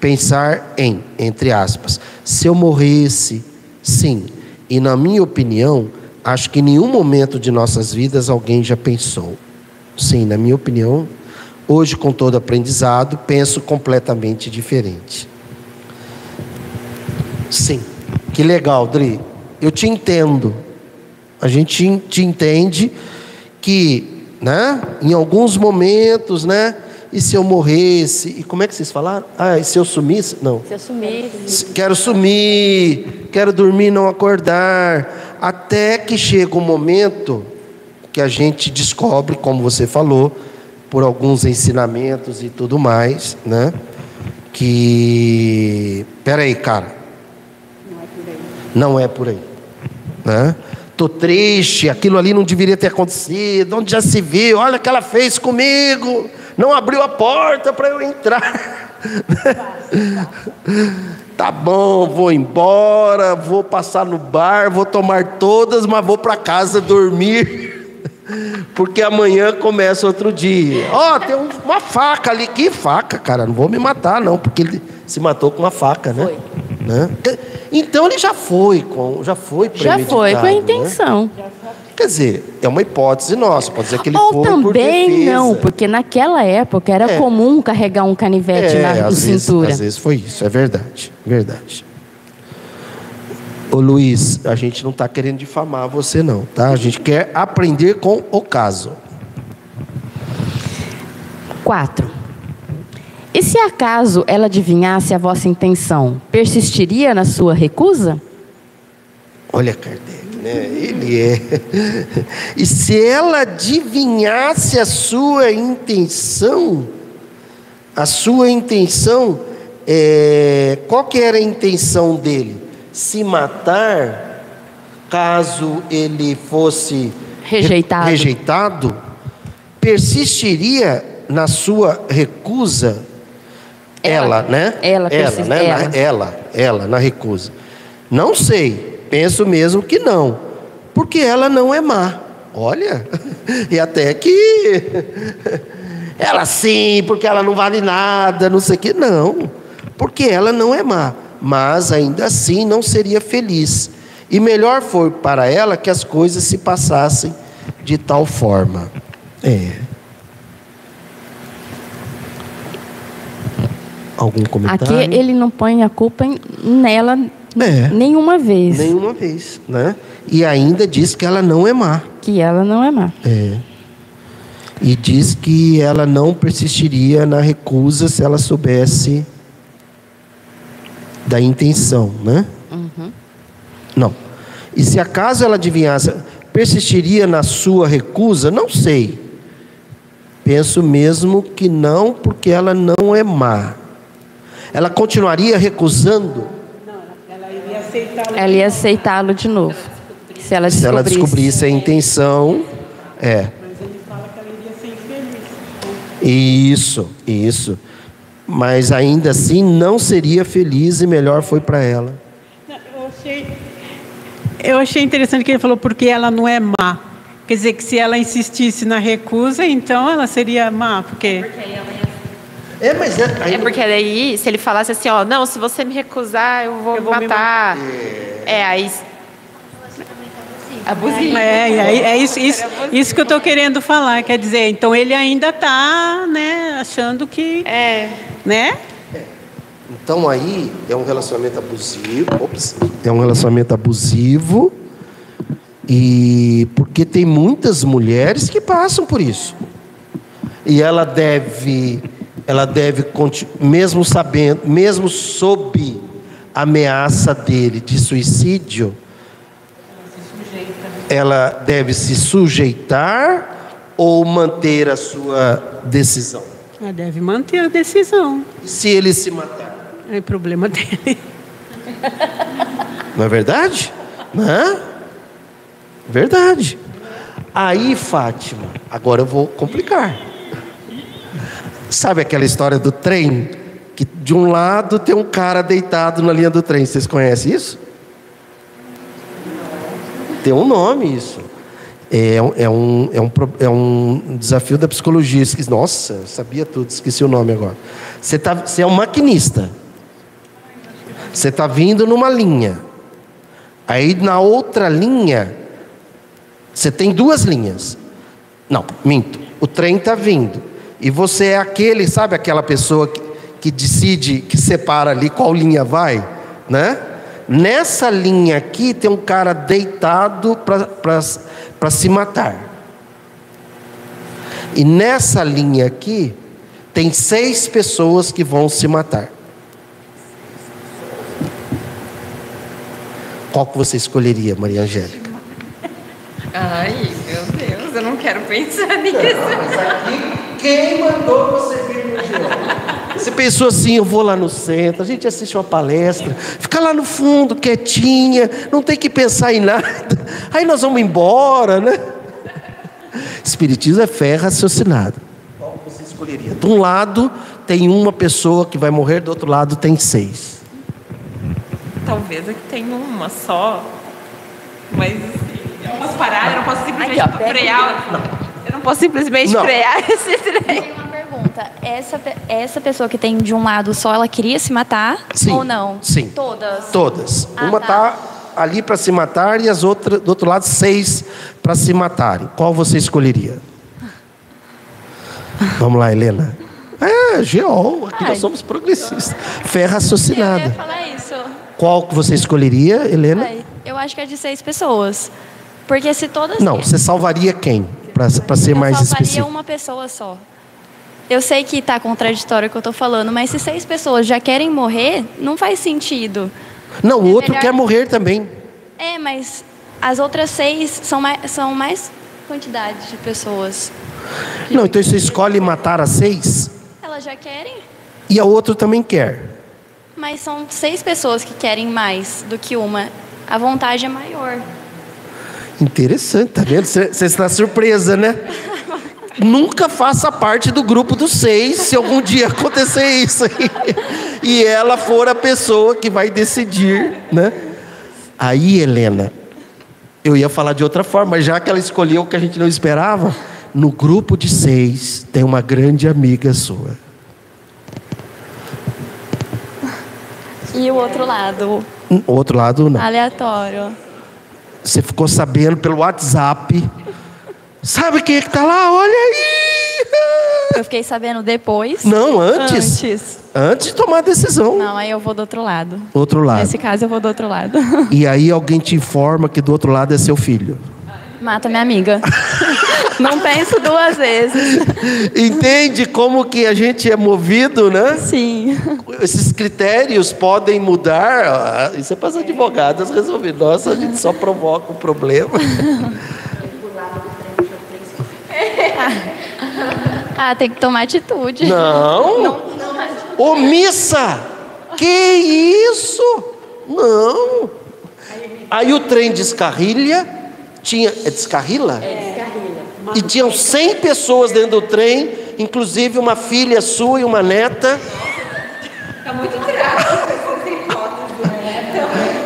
pensar em, entre aspas, se eu morresse, sim. E na minha opinião, acho que em nenhum momento de nossas vidas alguém já pensou. Sim, na minha opinião, hoje com todo aprendizado, penso completamente diferente. Sim. Que legal, Dri. Eu te entendo. A gente te entende que, né, em alguns momentos, né, e se eu morresse, e como é que vocês falaram? Ah, e se eu sumisse? Não. Se assumir. Quero sumir, quero dormir não acordar, até que chega um momento que a gente descobre, como você falou, por alguns ensinamentos e tudo mais, né? Que, peraí, cara, não é por aí, né? Tô triste, aquilo ali não deveria ter acontecido. Onde já se viu? Olha o que ela fez comigo. Não abriu a porta para eu entrar. (laughs) Tá bom, vou embora, vou passar no bar, vou tomar todas, mas vou para casa dormir. (laughs) Porque amanhã começa outro dia. Ó, tem um- uma faca ali. Que faca, cara? Não vou me matar, não, porque ele se matou com uma faca, né? Né? Então ele já foi, com, já foi Já foi com a né? intenção. Quer dizer, é uma hipótese nossa, pode dizer que ele Ou por também defesa. não, porque naquela época era É. comum carregar um canivete na às vezes, cintura. às vezes foi isso, é verdade, verdade. Ô Luiz, a gente não está querendo difamar você não, tá? A gente quer aprender com o caso. Quatro. E se acaso ela adivinhasse a vossa intenção, persistiria na sua recusa? Olha Kardec, né? Ele é. (laughs) E se ela adivinhasse a sua intenção, a sua intenção, é, qual que era a intenção dele? Se matar, caso ele fosse Rejeitado. rejeitado persistiria na sua recusa? Ela, né? Ela, ela, persiste- né? ela. Na- ela, ela, na recusa. Não sei, penso mesmo que não, porque ela não é má. Olha, (laughs) e até que (laughs) ela sim, porque ela não vale nada, não sei o que, não, porque ela não é má, mas ainda assim não seria feliz. E melhor foi para ela que as coisas se passassem de tal forma. É. Algum Aqui comentário? ele não põe a culpa em- nela É. nenhuma vez. Nenhuma vez, né? E ainda diz que ela não é má. Que ela não é má. É. E diz que ela não persistiria na recusa se ela soubesse da intenção, né? Não. E se acaso ela adivinhasse, persistiria na sua recusa? Não sei. Penso mesmo que não, porque ela não é má. Ela continuaria recusando Ela iria aceitar Ela ia aceitá-lo de novo. Se ela se ela descobrisse. descobrisse a intenção. É. Mas ele fala que ela iria ser infeliz. Isso, isso. Mas ainda assim não seria feliz e melhor foi para ela. Eu achei, eu achei interessante que ele falou porque ela não é má. Quer dizer que se ela insistisse na recusa, então ela seria má, porque É, mas é, É porque daí, se ele falasse assim, ó, não, se você me recusar, eu vou, Eu vou me matar. É, aí. Abusivo. é, e aí- é isso, isso, isso que eu estou querendo falar. Quer dizer, então ele ainda está, né, achando que, É. né? Então aí é um relacionamento abusivo. Ops, é um relacionamento abusivo. E porque tem muitas mulheres que passam por isso. E ela deve, ela deve mesmo sabendo, mesmo sob ameaça dele de suicídio, ela deve se sujeitar ou manter a sua decisão. Ela deve manter a decisão. E se ele se matar? É problema dele. Não é verdade? Não é? Verdade. Aí, Fátima, agora eu vou complicar. Sabe aquela história do trem? Que de um lado tem um cara deitado na linha do trem. Vocês conhecem isso? Tem um nome isso. É, um- é, um, é, um, é um desafio da psicologia. Esqueci- Nossa, sabia tudo, esqueci o nome agora. Você, tá, você é um maquinista. Você está vindo numa linha. Aí na outra linha, você tem duas linhas. Não, minto. O trem está vindo. E você é aquele, sabe aquela pessoa que, que decide, que separa ali qual linha vai? Né? Nessa linha aqui tem um cara deitado para se matar. E nessa linha aqui tem seis pessoas que vão se matar. Qual que você escolheria, Maria Angélica? Ai, meu Deus, eu não quero pensar (laughs) nisso. Mas aqui, quem mandou você vir no Você pensou assim, eu vou lá no centro, a gente assiste uma palestra, fica lá no fundo, quietinha, não tem que pensar em nada. Aí nós vamos embora, né? Espiritismo é fé raciocinada. Qual você escolheria? De um lado tem uma pessoa que vai morrer, do outro lado tem seis. Talvez aqui tenha uma só. Mas assim, eu não posso parar, eu não posso simplesmente frear. Não posso simplesmente Não. frear (laughs) esse trem. Tem uma pergunta. Essa, essa pessoa que tem de um lado só, ela queria se matar Sim, ou não? sim. Todas. Todas. Ah, uma tá. tá ali para se matar e as outras, do outro lado, seis para se matarem. Qual você escolheria? (laughs) Vamos lá, Helena. É, GO, aqui Ai. nós somos progressistas. Fé Eu ia raciocinada. falar isso. Qual que você escolheria, Helena? Ai, eu acho que é de seis pessoas. Porque se todas. Não, você salvaria quem? Para ser eu mais específico. uma pessoa só. Eu sei que tá contraditório o que eu tô falando, mas se seis pessoas já querem morrer, não faz sentido. Não, o outro melhor- quer morrer também. É, mas as outras seis são mais, são mais quantidade de pessoas. Não, então você escolhe matar as seis Elas já querem, e a outra também quer. mas são seis pessoas que querem mais do que uma. A vontade é maior. Interessante, tá vendo? Você está surpresa, né? Nunca faça parte do grupo dos seis se algum dia (laughs) acontecer isso aí. E ela for a pessoa que vai decidir, né? Aí, Helena, eu ia falar de outra forma, já que ela escolheu o que a gente não esperava, no grupo de seis tem uma grande amiga sua. E o outro lado, O outro lado, não. aleatório. Você ficou sabendo pelo WhatsApp. Sabe quem é que tá lá? Olha aí! Eu fiquei sabendo depois. Não, antes. Antes. Antes de tomar a decisão. Não, aí eu vou do outro lado. Outro lado. Nesse caso, eu vou do outro lado. E aí alguém te informa que do outro lado é seu filho. Mata minha amiga. (laughs) Não penso duas vezes. Entende como que a gente é movido, né? Sim. Esses critérios podem mudar. Ah, Isso é para as advogadas resolver. Nossa, a gente só provoca o problema. (laughs) Ah, tem que tomar atitude. Não. Omissa. Que isso? Não. Aí o trem descarrilha. Tinha, é descarrila? É, descarrilha. E tinham 100 pessoas dentro do trem, inclusive uma filha sua e uma neta.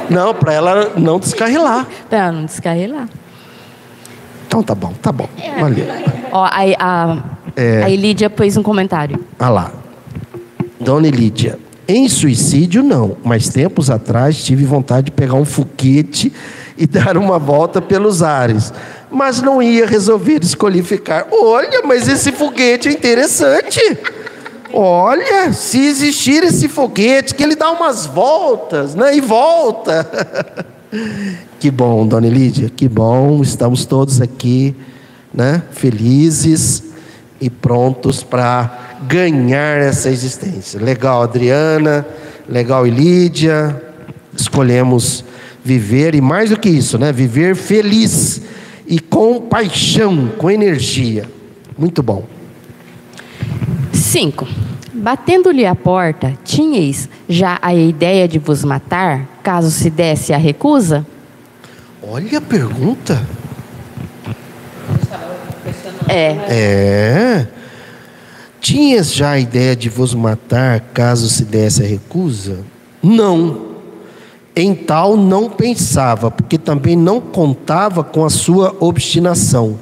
Não, para ela não descarrilar. Pra não descarrilar. Então tá bom, tá bom. Valeu. Ó, a, a, É. a Elídia pôs um comentário. Ah lá. Dona Lídia, em suicídio não, mas tempos atrás tive vontade de pegar um foguete e (laughs) dar uma volta pelos ares. Mas não ia resolver escolher ficar. Olha, mas esse foguete é interessante. Olha, se existir esse foguete, que ele dá umas voltas, né? E volta. (laughs) Que bom, Dona Lídia, que bom. Estamos todos aqui, né? Felizes e prontos para ganhar essa existência. Legal, Adriana. Legal, Lídia. Escolhemos viver e mais do que isso, né? Viver feliz e com paixão, com energia. Muito bom. 5. Batendo-lhe a porta, tinhais já a ideia de vos matar, caso se desse a recusa? Olha a pergunta. É. É. Tinhas já a ideia de vos matar caso se desse a recusa? Não. Em tal não pensava, porque também não contava com a sua obstinação.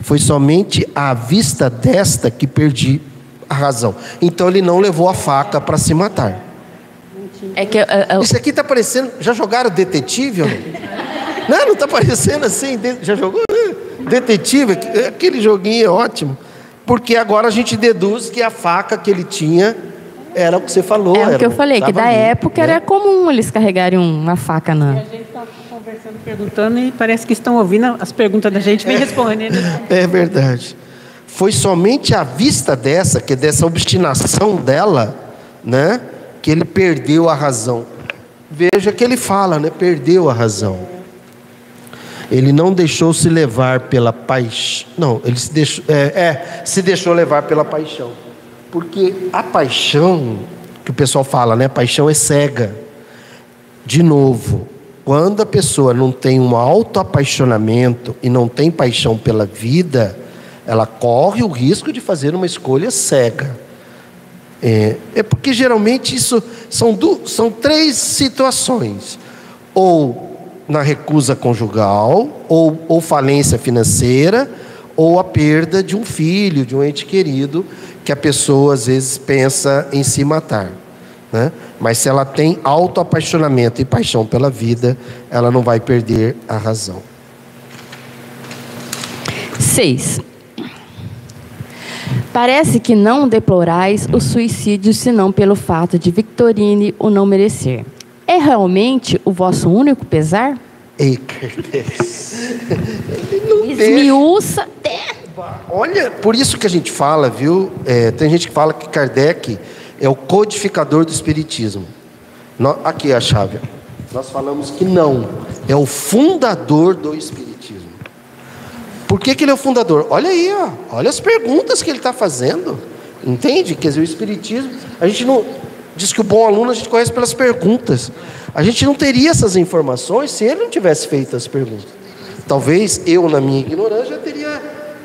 Foi somente à vista desta que perdi a razão. Então ele não levou a faca para se matar. É que é, é, Isso aqui está parecendo. Já jogaram detetive ou não? Não, está parecendo assim. Já jogou? É, Detetive, aqu- aquele joguinho é ótimo. Porque agora a gente deduz que a faca que ele tinha era o que você falou. é o era que eu falei, que da ali, época né? era comum eles carregarem uma faca na. A gente está conversando, perguntando e parece que estão ouvindo as perguntas da gente, vem respondendo. É verdade. Foi somente à vista dessa, que é dessa obstinação dela, né, que ele perdeu a razão. Veja que ele fala, né, perdeu a razão. Ele não deixou se levar pela paixão. Não, ele se deixou, é, é, se deixou levar pela paixão. Porque a paixão, que o pessoal fala, né, paixão é cega. De novo, quando a pessoa não tem um autoapaixonamento e não tem paixão pela vida, ela corre o risco de fazer uma escolha cega. É, é porque geralmente isso são, du- são três situações: ou na recusa conjugal, ou, ou falência financeira, ou a perda de um filho, de um ente querido, que a pessoa às vezes pensa em se matar. Né? Mas se ela tem autoapaixonamento e paixão pela vida, ela não vai perder a razão. 6. Parece que não deplorais o suicídio senão pelo fato de Victorine o não merecer. É realmente o vosso único pesar? Ei. (laughs) Não. Esmiuça até. Olha, por isso que a gente fala, viu? É, tem gente que fala que Kardec é o codificador do Espiritismo. Nó- aqui é a chave. Nós falamos que não. é o fundador do Espiritismo. Por que, que ele é o fundador? Olha aí, ó, olha as perguntas que ele está fazendo. Entende? Quer dizer, o Espiritismo, a gente não. Diz que o bom aluno a gente conhece pelas perguntas. A gente não teria essas informações se ele não tivesse feito as perguntas. Talvez eu, na minha ignorância, já teria,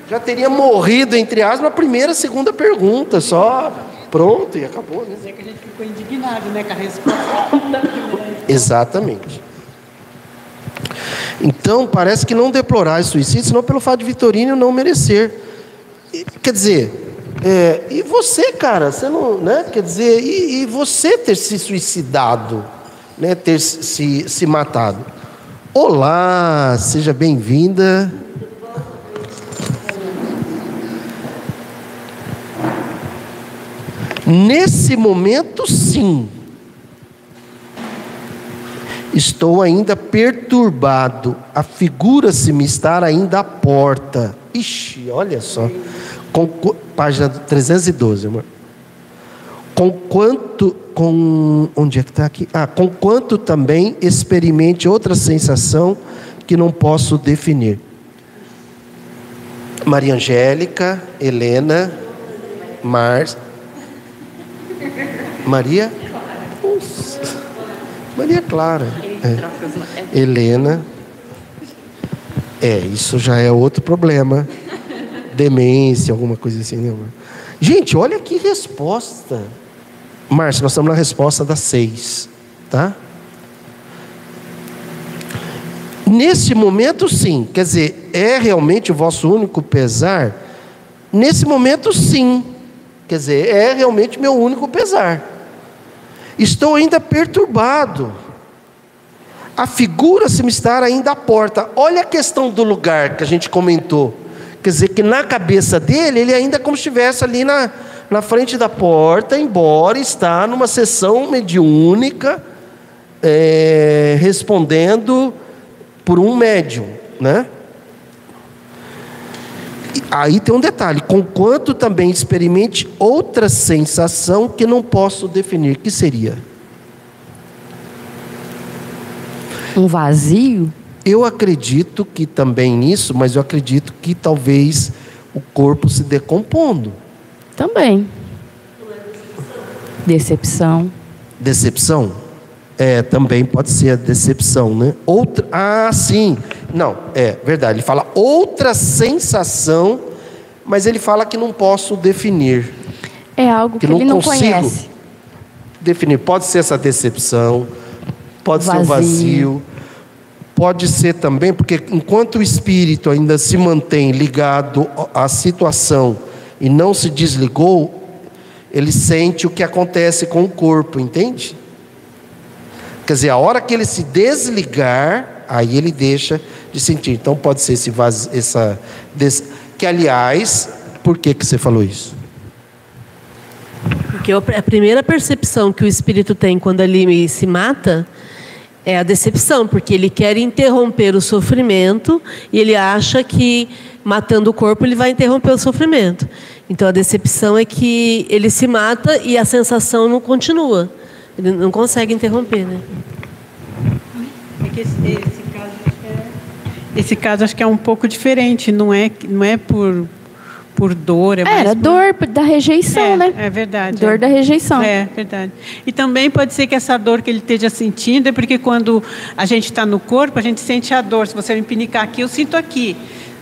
já teria morrido, entre aspas, na primeira, segunda pergunta, só pronto e acabou. Né? Dizer que a gente ficou indignado né, com a resposta. Exatamente. Então, parece que não deplorar suicídio, senão pelo fato de Vitorino não merecer. E, quer dizer, é, e você, cara, você não, né? Quer dizer, e, e você ter se suicidado, né? Ter se, se matado. Olá, seja bem-vinda. Nesse momento, sim. Estou ainda perturbado. Afigura-se-me estar ainda à porta. Ixi, olha só. Com, página 312, amor. Com quanto. Com, onde é que está aqui? Ah, com quanto também experimente outra sensação que não posso definir. Maria Angélica, Helena, Mars. Maria? Maria Clara. É. Helena. É, isso já é outro problema. Demência, alguma coisa assim, né? Gente, olha que resposta. Márcia, nós estamos na resposta das seis, tá? Nesse momento, sim. Quer dizer, é realmente o vosso único pesar? Nesse momento, sim. Quer dizer, é realmente meu único pesar. Estou ainda perturbado. Afigura-se-me estar ainda à porta. Olha a questão do lugar que a gente comentou. Quer dizer, que na cabeça dele, ele ainda como se estivesse ali na, na frente da porta, embora está numa sessão mediúnica, é, respondendo por um médium, né? Aí tem um detalhe: conquanto também experimente outra sensação que não posso definir, que seria? Um vazio? Eu acredito que também nisso, mas eu acredito que talvez o corpo se decompondo. Também. Decepção. Decepção? É, também pode ser a decepção, né? Outra, ah, sim. Não, é verdade. Ele fala outra sensação, mas ele fala que não posso definir. É algo que, que ele não conhece. Definir. Pode ser essa decepção, pode vazio. ser o vazio, pode ser também, porque enquanto o espírito ainda se mantém ligado à situação e não se desligou, ele sente o que acontece com o corpo, entende? Quer dizer, a hora que ele se desligar, aí ele deixa de sentir. Então pode ser esse vaz, essa des... que aliás, por que que você falou isso? Porque a primeira percepção que o espírito tem quando ele se mata é a decepção, porque ele quer interromper o sofrimento e ele acha que matando o corpo ele vai interromper o sofrimento. Então a decepção é que ele se mata e a sensação não continua. Ele não consegue interromper, né? É que esse, esse caso acho que é um pouco diferente, não é, não é por por dor. É, é Era por... dor da rejeição, é, né? É verdade. Dor é. da rejeição. É verdade. E também pode ser que essa dor que ele esteja sentindo é porque quando a gente está no corpo, a gente sente a dor. Se você me pinicar aqui, eu sinto aqui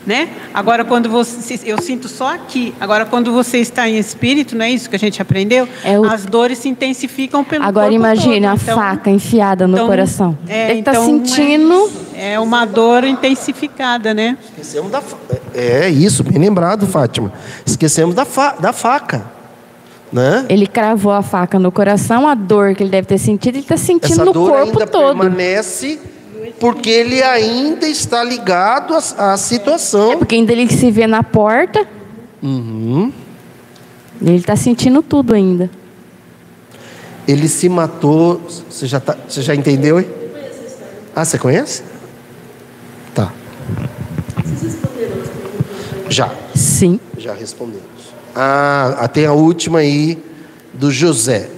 né? Agora quando você, eu sinto só aqui. Agora quando você está em espírito, não é isso que a gente aprendeu? É o... As dores se intensificavam pelo Agora imagine a então, faca enfiada no então, coração. É, Ele está então, sentindo. É, é, uma dor intensificada, né? Esquecemos da é isso, bem lembrado, Fátima. Esquecemos da, fa... da faca. Né? Ele cravou a faca no coração, a dor que ele deve ter sentido, ele está sentindo Essa no dor corpo ainda todo. permanece porque ele ainda está ligado à, à situação. É porque ainda ele se vê na porta. Uhum. Ele está sentindo tudo ainda. Ele se matou. Você já, tá, você já entendeu? Hein? Ah, você conhece? Tá. Já. Sim. Já respondemos. Ah, tem a última aí do José.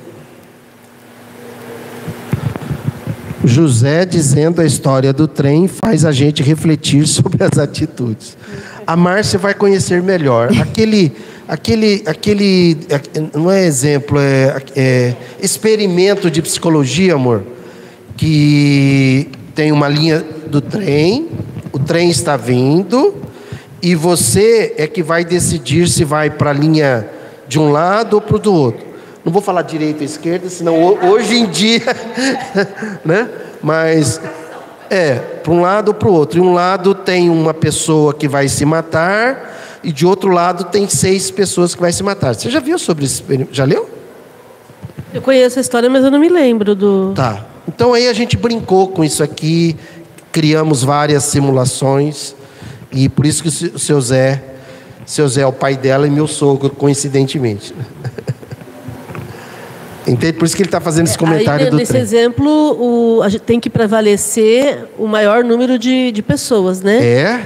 José dizendo a história do trem faz a gente refletir (laughs) sobre as atitudes. A Márcia vai conhecer melhor. Aquele, aquele, aquele, não é exemplo, é, é experimento de psicologia, amor, que tem uma linha do trem, o trem está vindo e você é que vai decidir se vai para a linha de um lado ou para o do outro. Não vou falar direita ou esquerda, senão hoje em dia, (laughs) né? Mas é, para um lado ou para o outro. E um lado tem uma pessoa que vai se matar e de outro lado tem seis pessoas que vai se matar. Você já viu sobre isso? Já leu? Eu conheço a história, mas eu não me lembro do. Tá. Então aí a gente brincou com isso aqui, criamos várias simulações e por isso que o seu Zé, seu Zé é o pai dela e meu sogro, coincidentemente. (laughs) Entende? Por isso que ele está fazendo esse comentário Aí, do Nesse trem. exemplo, o, a gente tem que prevalecer o maior número de, de pessoas, né? É.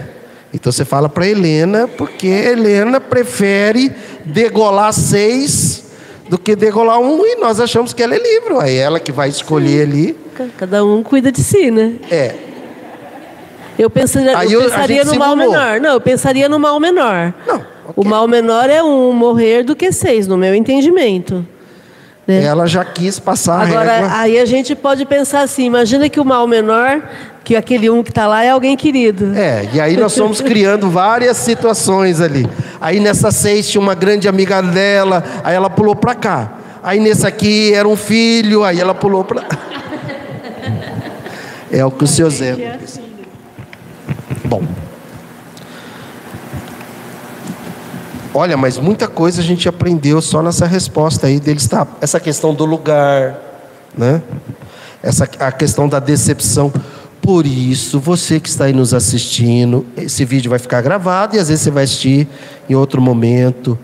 Então você fala para Helena, porque Helena prefere degolar seis do que degolar um, e nós achamos que ela é livre. É ela que vai escolher ali. Cada um cuida de si, né? É. Eu pensaria, Aí eu eu- pensaria no mal menor. Não, eu pensaria no mal menor. Não, O mal menor é um morrer do que seis, no meu entendimento. Né? Ela já quis passar a Agora, régua. aí a gente pode pensar assim: imagina que o mal menor, que aquele um que está lá é alguém querido. É, e aí nós fomos (laughs) criando várias situações ali. Aí nessa seis tinha uma grande amiga dela, aí ela pulou para cá. Aí nesse aqui era um filho, aí ela pulou para. (laughs) É o que o seu Zé. Bom. Olha, mas muita coisa a gente aprendeu só nessa resposta aí dele estar. Essa questão do lugar, né? Essa a questão da decepção. Por isso, você que está aí nos assistindo, esse vídeo vai ficar gravado e às vezes você vai assistir em outro momento.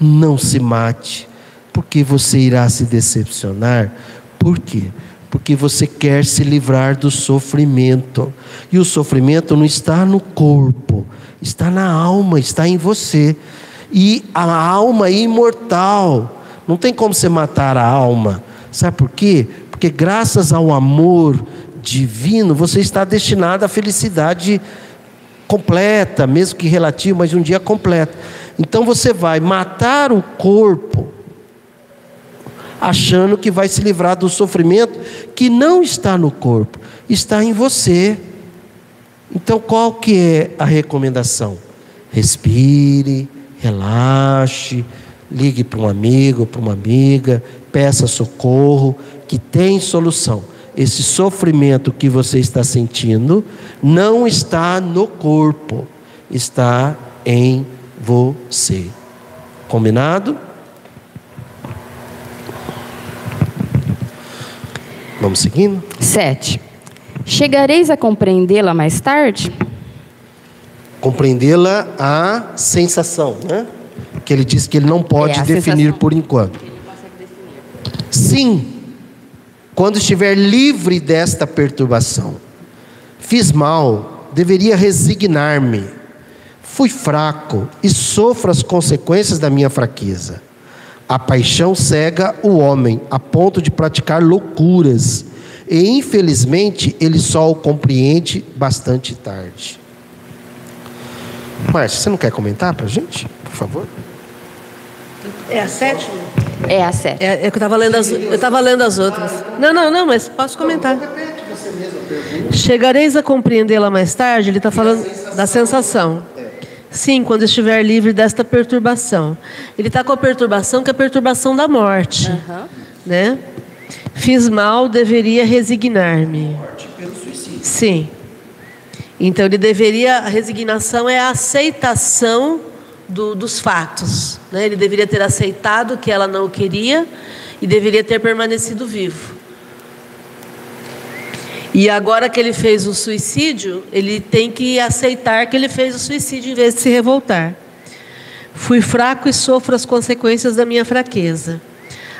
Não se mate, porque você irá se decepcionar. Por quê? Porque você quer se livrar do sofrimento. E o sofrimento não está no corpo, está na alma, está em você. E a alma é imortal. Não tem como você matar a alma. Sabe por quê? Porque graças ao amor divino, você está destinado à felicidade completa, mesmo que relativa, mas um dia completa. Então você vai matar o corpo achando que vai se livrar do sofrimento que não está no corpo, está em você. Então qual que é a recomendação? Respire, relaxe, ligue para um amigo, para uma amiga, peça socorro, que tem solução. Esse sofrimento que você está sentindo não está no corpo, está em você. Combinado? Vamos seguindo? Sete. Chegareis a compreendê-la mais tarde? Compreendê-la a sensação, né? Que ele diz que ele não pode É, definir sensação. por enquanto. Sim, quando estiver livre desta perturbação. Fiz mal, deveria resignar-me. Fui fraco e sofro as consequências da minha fraqueza. A paixão cega o homem a ponto de praticar loucuras. E infelizmente ele só o compreende bastante tarde. Márcia, você não quer comentar para a gente, por favor? É a sétima? É a sete. É, é que eu estava lendo, as, eu tava lendo as outras. Não, não, não, mas posso comentar. Chegareis a compreendê-la mais tarde, ele está falando da sensação. Sim, quando estiver livre desta perturbação. Ele está com a perturbação que é a perturbação da morte. Né? Fiz mal, deveria resignar-me. Sim. Então ele deveria. A resignação é a aceitação do- dos fatos. Né? Ele deveria ter aceitado que ela não o queria e deveria ter permanecido vivo. E agora que ele fez o suicídio, ele tem que aceitar que ele fez o suicídio em vez de se revoltar. Fui fraco e sofro as consequências da minha fraqueza.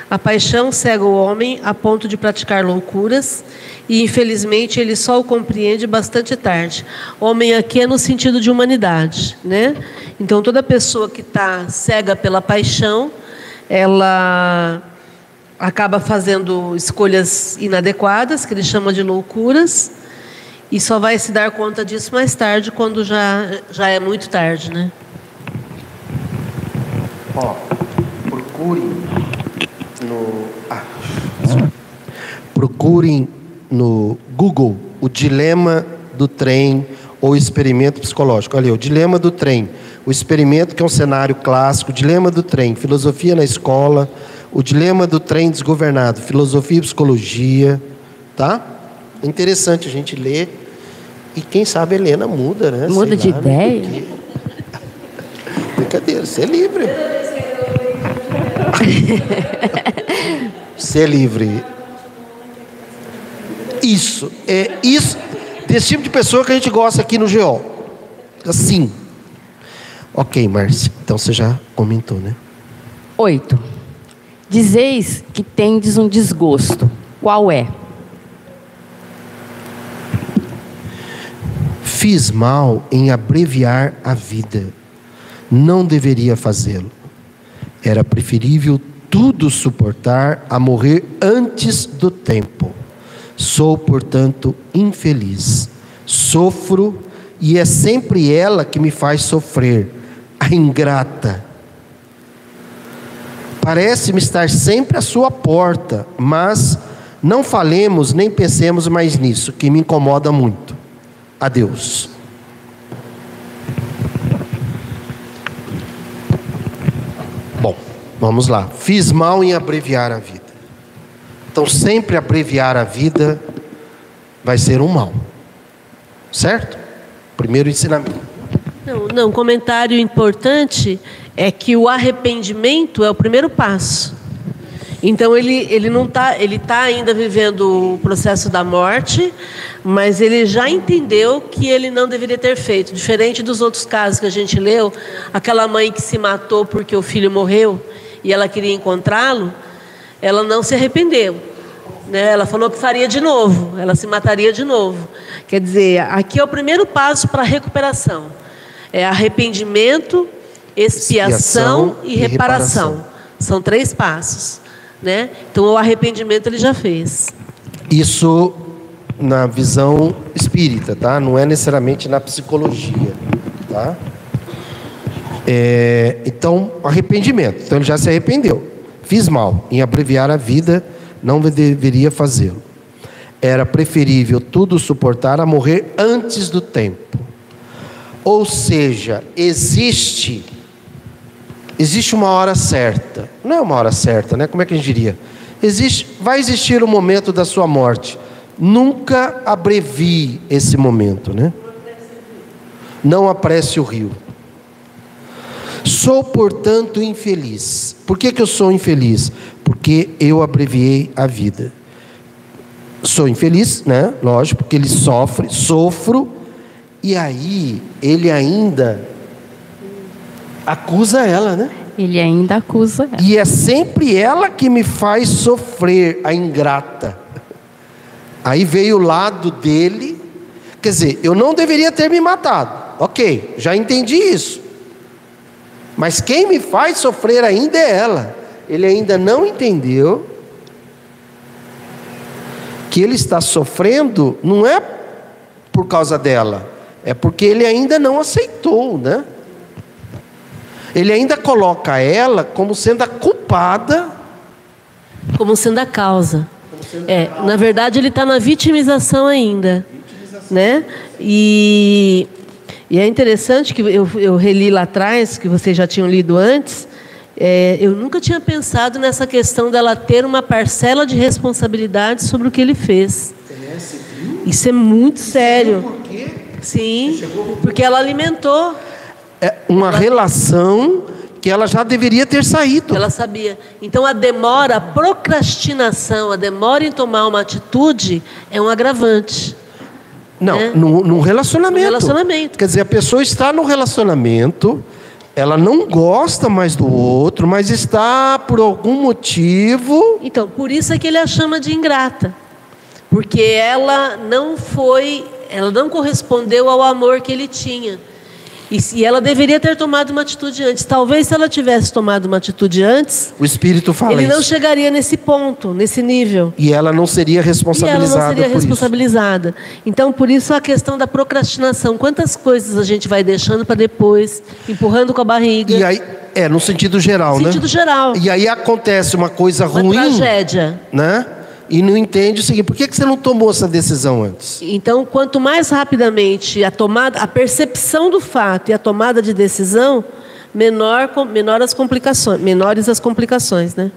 A paixão cega o homem a ponto de praticar loucuras e, infelizmente, ele só o compreende bastante tarde. Homem aqui é no sentido de humanidade, né? Então, toda pessoa que está cega pela paixão, ela acaba fazendo escolhas inadequadas, que ele chama de loucuras, e só vai se dar conta disso mais tarde, quando já, já é muito tarde, né? Ó, procurem no. Ah, procurem no Google o dilema do trem ou experimento psicológico. Olha, aí, o dilema do trem, o experimento que é um cenário clássico, o dilema do trem, filosofia na escola, o dilema do trem desgovernado, filosofia e psicologia, tá? É interessante a gente ler. E quem sabe a Helena muda, né? Muda Sei de lá, ideia. Né? (laughs) Porque... Brincadeira, você é livre. Ser livre. Isso, é isso, desse tipo de pessoa que a gente gosta aqui no GO. Assim. Ok, Márcia. Então você já comentou, né? Oito. Dizeis que tendes um desgosto. Qual é? Fiz mal em abreviar a vida. Não deveria fazê-lo. Era preferível tudo suportar a morrer antes do tempo. Sou, portanto, infeliz. Sofro e é sempre ela que me faz sofrer, a ingrata. Parece-me estar sempre à sua porta, mas não falemos nem pensemos mais nisso, que me incomoda muito. Adeus. Bom, vamos lá. Fiz mal em abreviar a vida. Então, sempre abreviar a vida vai ser um mal. Certo? Primeiro ensinamento. Não, não, um comentário importante é que o arrependimento é o primeiro passo. Então ele, ele não tá, ele está ainda vivendo o processo da morte, mas ele já entendeu que ele não deveria ter feito. Diferente dos outros casos que a gente leu, aquela mãe que se matou porque o filho morreu e ela queria encontrá-lo, ela não se arrependeu. Né? Ela falou que faria de novo, ela se mataria de novo. Quer dizer, aqui é o primeiro passo para a recuperação. É arrependimento, expiação, Expiação e e reparação. reparação. São três passos. Né? Então o arrependimento ele já fez. Isso na visão espírita, tá? Não é necessariamente na psicologia, tá? É, então, arrependimento. Então ele já se arrependeu. Fiz mal em abreviar a vida, não deveria fazê-lo. Era preferível tudo suportar a morrer antes do tempo. Ou seja, existe existe uma hora certa. Não é uma hora certa, né? Como é que a gente diria? Existe, vai existir o momento da sua morte. Nunca abrevie esse momento, né? Não apresse o rio. Sou, portanto, infeliz. Por que, que eu sou infeliz? Porque eu abreviei a vida. Sou infeliz, né? Lógico, porque ele sofre, sofro, e aí ele ainda acusa ela, né? Ele ainda acusa ela. E é sempre ela que me faz sofrer, a ingrata. Aí veio o lado dele, quer dizer, eu não deveria ter me matado. Ok, já entendi isso. Mas quem me faz sofrer ainda é ela. Ele ainda não entendeu que ele está sofrendo não é por causa dela, é porque ele ainda não aceitou, né? Ele ainda coloca ela como sendo a culpada. Como sendo a causa. É, na verdade, ele está na vitimização ainda. Né? E, e é interessante que eu, eu reli lá atrás, que vocês já tinham lido antes, é, eu nunca tinha pensado nessa questão dela ter uma parcela de responsabilidade sobre o que ele fez. Isso é muito sério. Sim, porque ela alimentou. É uma relação que ela já deveria ter saído. Ela sabia. Então a demora, a procrastinação, a demora em tomar uma atitude é um agravante. Não, né? num, num relacionamento. Num relacionamento. Quer dizer, a pessoa está no relacionamento, ela não gosta mais do outro, mas está por algum motivo. Então, por isso é que ele a chama de ingrata. Porque ela não foi, ela não correspondeu ao amor que ele tinha. E, se- e ela deveria ter tomado uma atitude antes. Talvez se ela tivesse tomado uma atitude antes, O Espírito fala ele não isso. chegaria nesse ponto, nesse nível. E ela não seria E ela responsabilizada não seria por isso. responsabilizada. Então, por isso a questão da procrastinação. Quantas coisas a gente vai deixando para depois, empurrando com a barriga. E aí, é, no sentido geral, no sentido né? geral. E aí acontece uma coisa Uma ruim, tragédia. né? E não entende o seguinte, por que você não tomou essa decisão antes? Então, quanto mais rapidamente a tomada, a percepção do fato e a tomada de decisão, menor, menor as complicações, menores as complicações, né?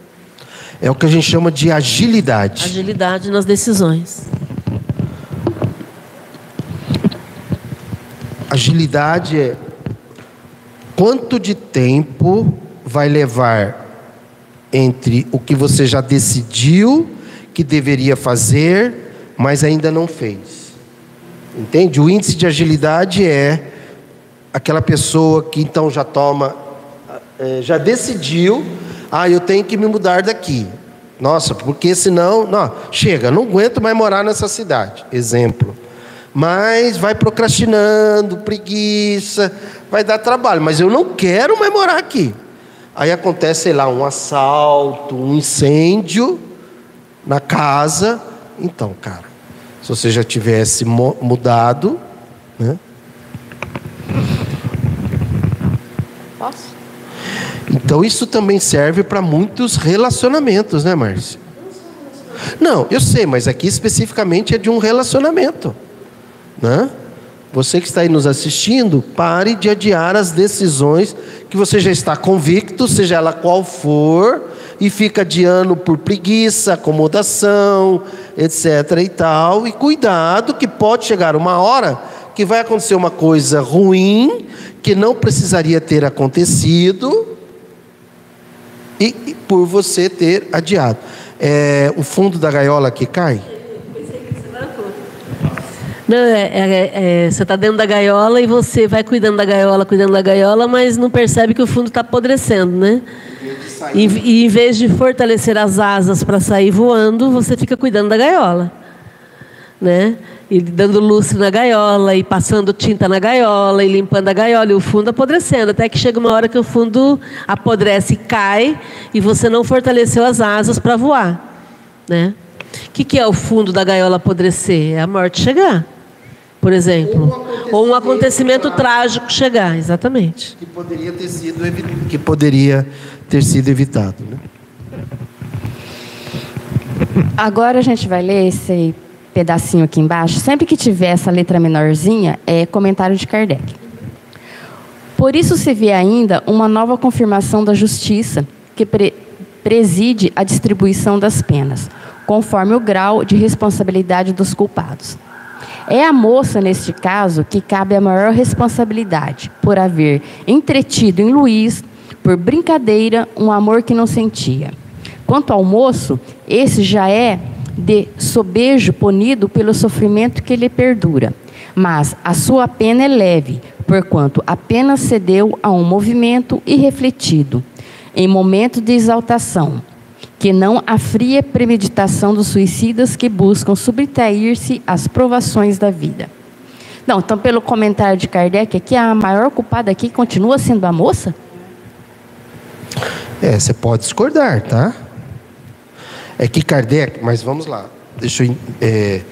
É o que a gente chama de agilidade. Agilidade nas decisões. Agilidade é quanto de tempo vai levar entre o que você já decidiu que deveria fazer, mas ainda não fez. Entende? O índice de agilidade é aquela pessoa que então já toma, eh, já decidiu, ah, eu tenho que me mudar daqui. Nossa, porque senão, não, chega, não aguento mais morar nessa cidade. Exemplo. Mas vai procrastinando, preguiça, vai dar trabalho, mas eu não quero mais morar aqui. Aí acontece, sei lá, um assalto, um incêndio na casa. Então, cara, se você já tivesse mudado, né? Posso? Então isso também serve para muitos relacionamentos, né, Márcia? Não, eu sei, mas aqui especificamente é de um relacionamento, né? Você que está aí nos assistindo, pare de adiar as decisões que você já está convicto, seja ela qual for, e fica adiando por preguiça, acomodação, etc. e tal. E cuidado, que pode chegar uma hora que vai acontecer uma coisa ruim, que não precisaria ter acontecido, e, e por você ter adiado. É, o fundo da gaiola que cai? Não, é- é- é- você está dentro da gaiola e você vai cuidando da gaiola, cuidando da gaiola, mas não percebe que o fundo está apodrecendo, né? E, e em vez de fortalecer as asas para sair voando, você fica cuidando da gaiola, né? E dando lustre na gaiola, e passando tinta na gaiola, e limpando a gaiola, e o fundo apodrecendo, até que chega uma hora que o fundo apodrece e cai, e você não fortaleceu as asas para voar, né? O que, que é o fundo da gaiola apodrecer? É a morte chegar, por exemplo. Ou um acontecimento trágico chegar, exatamente. Que poderia ter sido, que poderia ter sido evitado. Né? Agora a gente vai ler esse pedacinho aqui embaixo. Sempre que tiver essa letra menorzinha, é comentário de Kardec. Por isso se vê ainda uma nova confirmação da justiça que pre- preside a distribuição das penas, conforme o grau de responsabilidade dos culpados. É a moça, neste caso, que cabe a maior responsabilidade por haver entretido em Luiz, por brincadeira, um amor que não sentia. Quanto ao moço, esse já é de sobejo punido pelo sofrimento que lhe perdura. Mas a sua pena é leve, porquanto apenas cedeu a um movimento irrefletido, em momento de exaltação, que não a fria premeditação dos suicidas que buscam subtrair-se às provações da vida. Não, então, pelo comentário de Kardec, aqui a maior culpada aqui continua sendo a moça? É, você pode discordar, tá? É que Kardec, mas vamos lá. Deixa eu. é,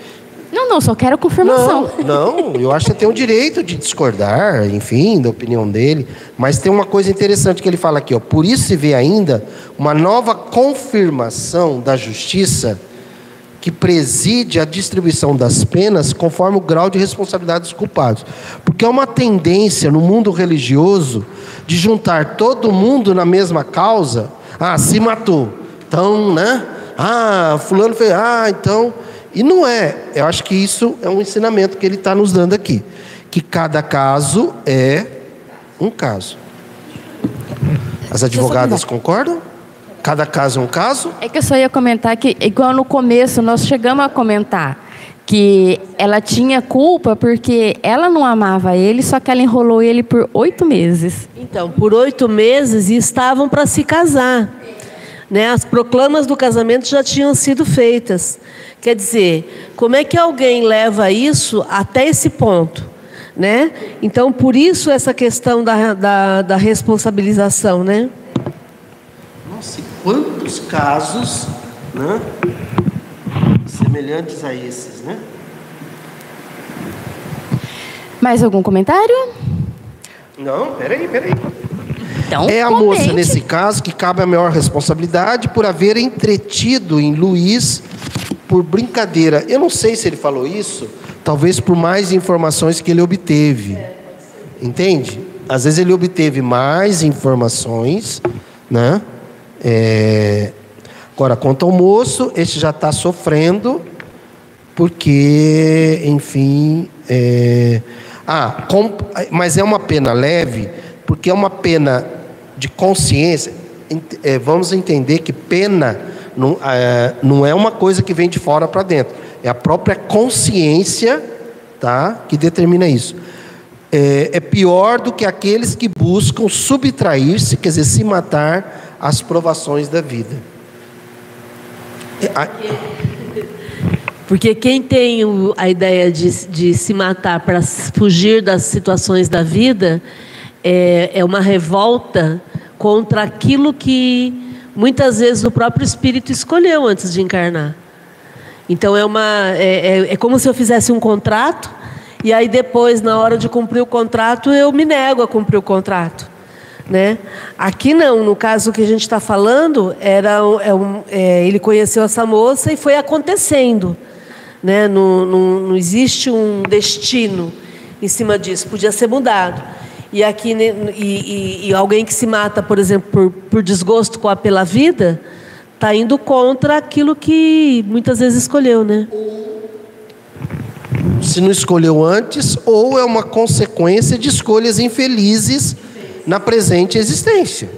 Não, só quero confirmação. Não, não, eu acho que você tem o direito de discordar, enfim, da opinião dele. Mas tem uma coisa interessante que ele fala aqui, ó. Por isso se vê ainda uma nova confirmação da justiça que preside a distribuição das penas conforme o grau de responsabilidade dos culpados. Porque é uma tendência no mundo religioso de juntar todo mundo na mesma causa. Ah, se matou. Então, né? Ah, fulano fez. Ah, então. E não é. Eu acho que isso é um ensinamento que ele está nos dando aqui. Que cada caso é um caso. As advogadas concordam? Cada caso é um caso? É que eu só ia comentar que, igual no começo, nós chegamos a comentar que ela tinha culpa porque ela não amava ele, só que ela enrolou ele por oito meses. Então, por oito meses e estavam para se casar. Né? As proclamas do casamento já tinham sido feitas. Quer dizer, como é que alguém leva isso até esse ponto? né? Então, por isso essa questão da, da, da responsabilização, né? Nossa, e quantos casos, né? Semelhantes a esses, né? Mais algum comentário? Não, peraí, peraí. Então, É a comente. moça, nesse caso, que cabe a maior responsabilidade por haver entretido em Luiz por brincadeira. Eu não sei se ele falou isso, talvez por mais informações que ele obteve. Entende? Às vezes ele obteve mais informações, né? É, Agora, quanto ao moço, este já está sofrendo, porque, enfim. é, Ah, com- mas é uma pena leve, porque é uma pena de consciência. É, vamos entender que pena não é, não é uma coisa que vem de fora para dentro, é a própria consciência tá, que determina isso. É, é pior do que aqueles que buscam subtrair-se, quer dizer, se matar às provações da vida. É, a- Porque quem tem a ideia de, de se matar para fugir das situações da vida é, é uma revolta contra aquilo que muitas vezes o próprio espírito escolheu antes de encarnar. Então é uma é, é- é como se eu fizesse um contrato e aí depois na hora de cumprir o contrato eu me nego a cumprir o contrato, né? Aqui não, no caso que a gente está falando era é um- é, ele conheceu essa moça e foi acontecendo, né? Não, não, não existe um destino em cima disso, podia ser mudado. E aqui e, e- e alguém que se mata, por exemplo, por, por desgosto com a pela vida, está indo contra aquilo que muitas vezes escolheu, né? se não escolheu antes, ou é uma consequência de escolhas infelizes na presente existência.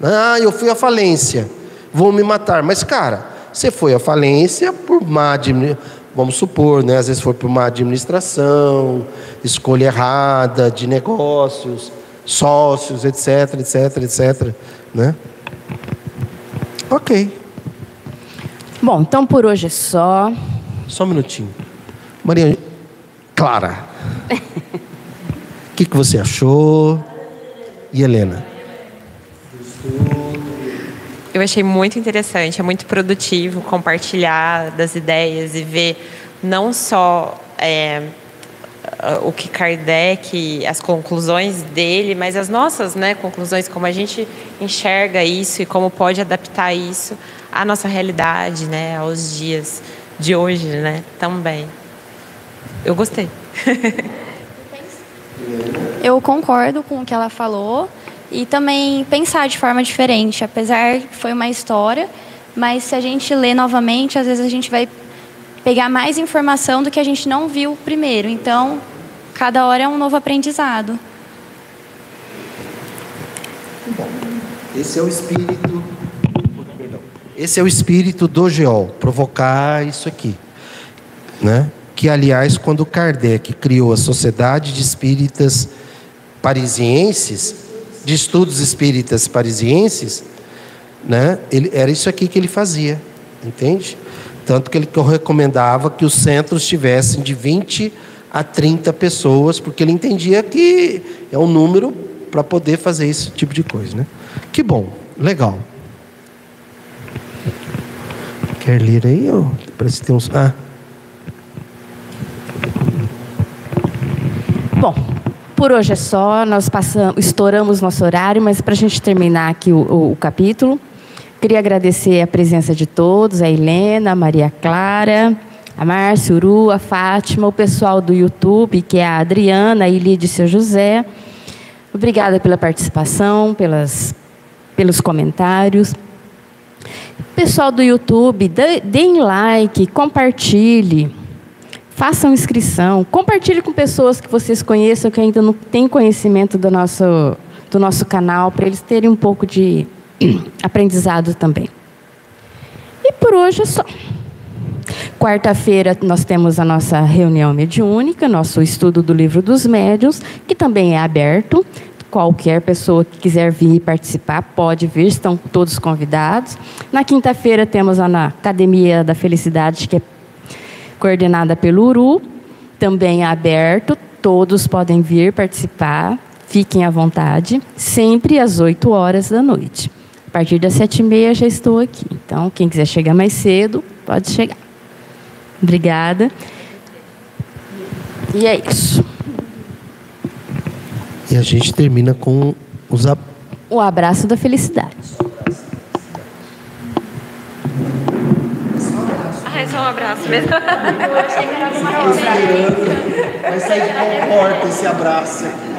Ah, eu fui à falência, vou me matar. Mas, cara, você foi à falência por má administração. Vamos supor, né? Às vezes foi por má administração, escolha errada de negócios, sócios, etc, etc, etc. Né? Ok. Bom, então por hoje é só. Só um minutinho. Maria Clara. (laughs) O que, que você achou? E Helena? Eu achei muito interessante, é muito produtivo compartilhar das ideias e ver não só é, o que Kardec, as conclusões dele, mas as nossas né, conclusões, como a gente enxerga isso e como pode adaptar isso à nossa realidade, né, aos dias de hoje né, também. Eu gostei. (laughs) Eu concordo com o que ela falou e também pensar de forma diferente, apesar que foi uma história, mas se a gente lê novamente, às vezes a gente vai pegar mais informação do que a gente não viu primeiro. Então, cada hora é um novo aprendizado. Esse é o espírito. Esse é o espírito do Geol, provocar isso aqui. Né? Que, aliás, quando Kardec criou a Sociedade de Espíritas Parisienses, de Estudos Espíritas Parisienses, né? ele, era isso aqui que ele fazia, entende? Tanto que ele recomendava que os centros tivessem de 20 a 30 pessoas, porque ele entendia que é um número para poder fazer esse tipo de coisa. Né? Que bom, legal. Quer ler aí? Ó? Parece que tem uns. Ah, Bom, por hoje é só. Nós passamos, estouramos nosso horário, mas para a gente terminar aqui o, o- o capítulo, queria agradecer a presença de todos, a Helena, a Maria Clara, a Márcia, Uru, a Fátima, o pessoal do YouTube, que é a Adriana, a Ilide Seu José. Obrigada pela participação, pelas, pelos comentários. Pessoal do YouTube, deem like, compartilhe, façam inscrição, compartilhe com pessoas que vocês conheçam que ainda não têm conhecimento do nosso, do nosso canal, para eles terem um pouco de (clears throat) aprendizado também. E por hoje é só. Quarta-feira nós temos a nossa reunião mediúnica, nosso estudo do livro dos médiuns, que também é aberto. Qualquer pessoa que quiser vir participar pode vir, estão todos convidados. Na quinta-feira temos a na Academia da Felicidade, que é coordenada pelo URU, também é aberto. Todos podem vir participar, fiquem à vontade, sempre às 8 horas da noite. A partir das sete e meia já estou aqui. Então, quem quiser chegar mais cedo, pode chegar. Obrigada. E é isso. E a gente termina com os ab... O abraço da felicidade. Ah, é só um abraço mesmo. Vai sair de qual porta esse abraço aqui?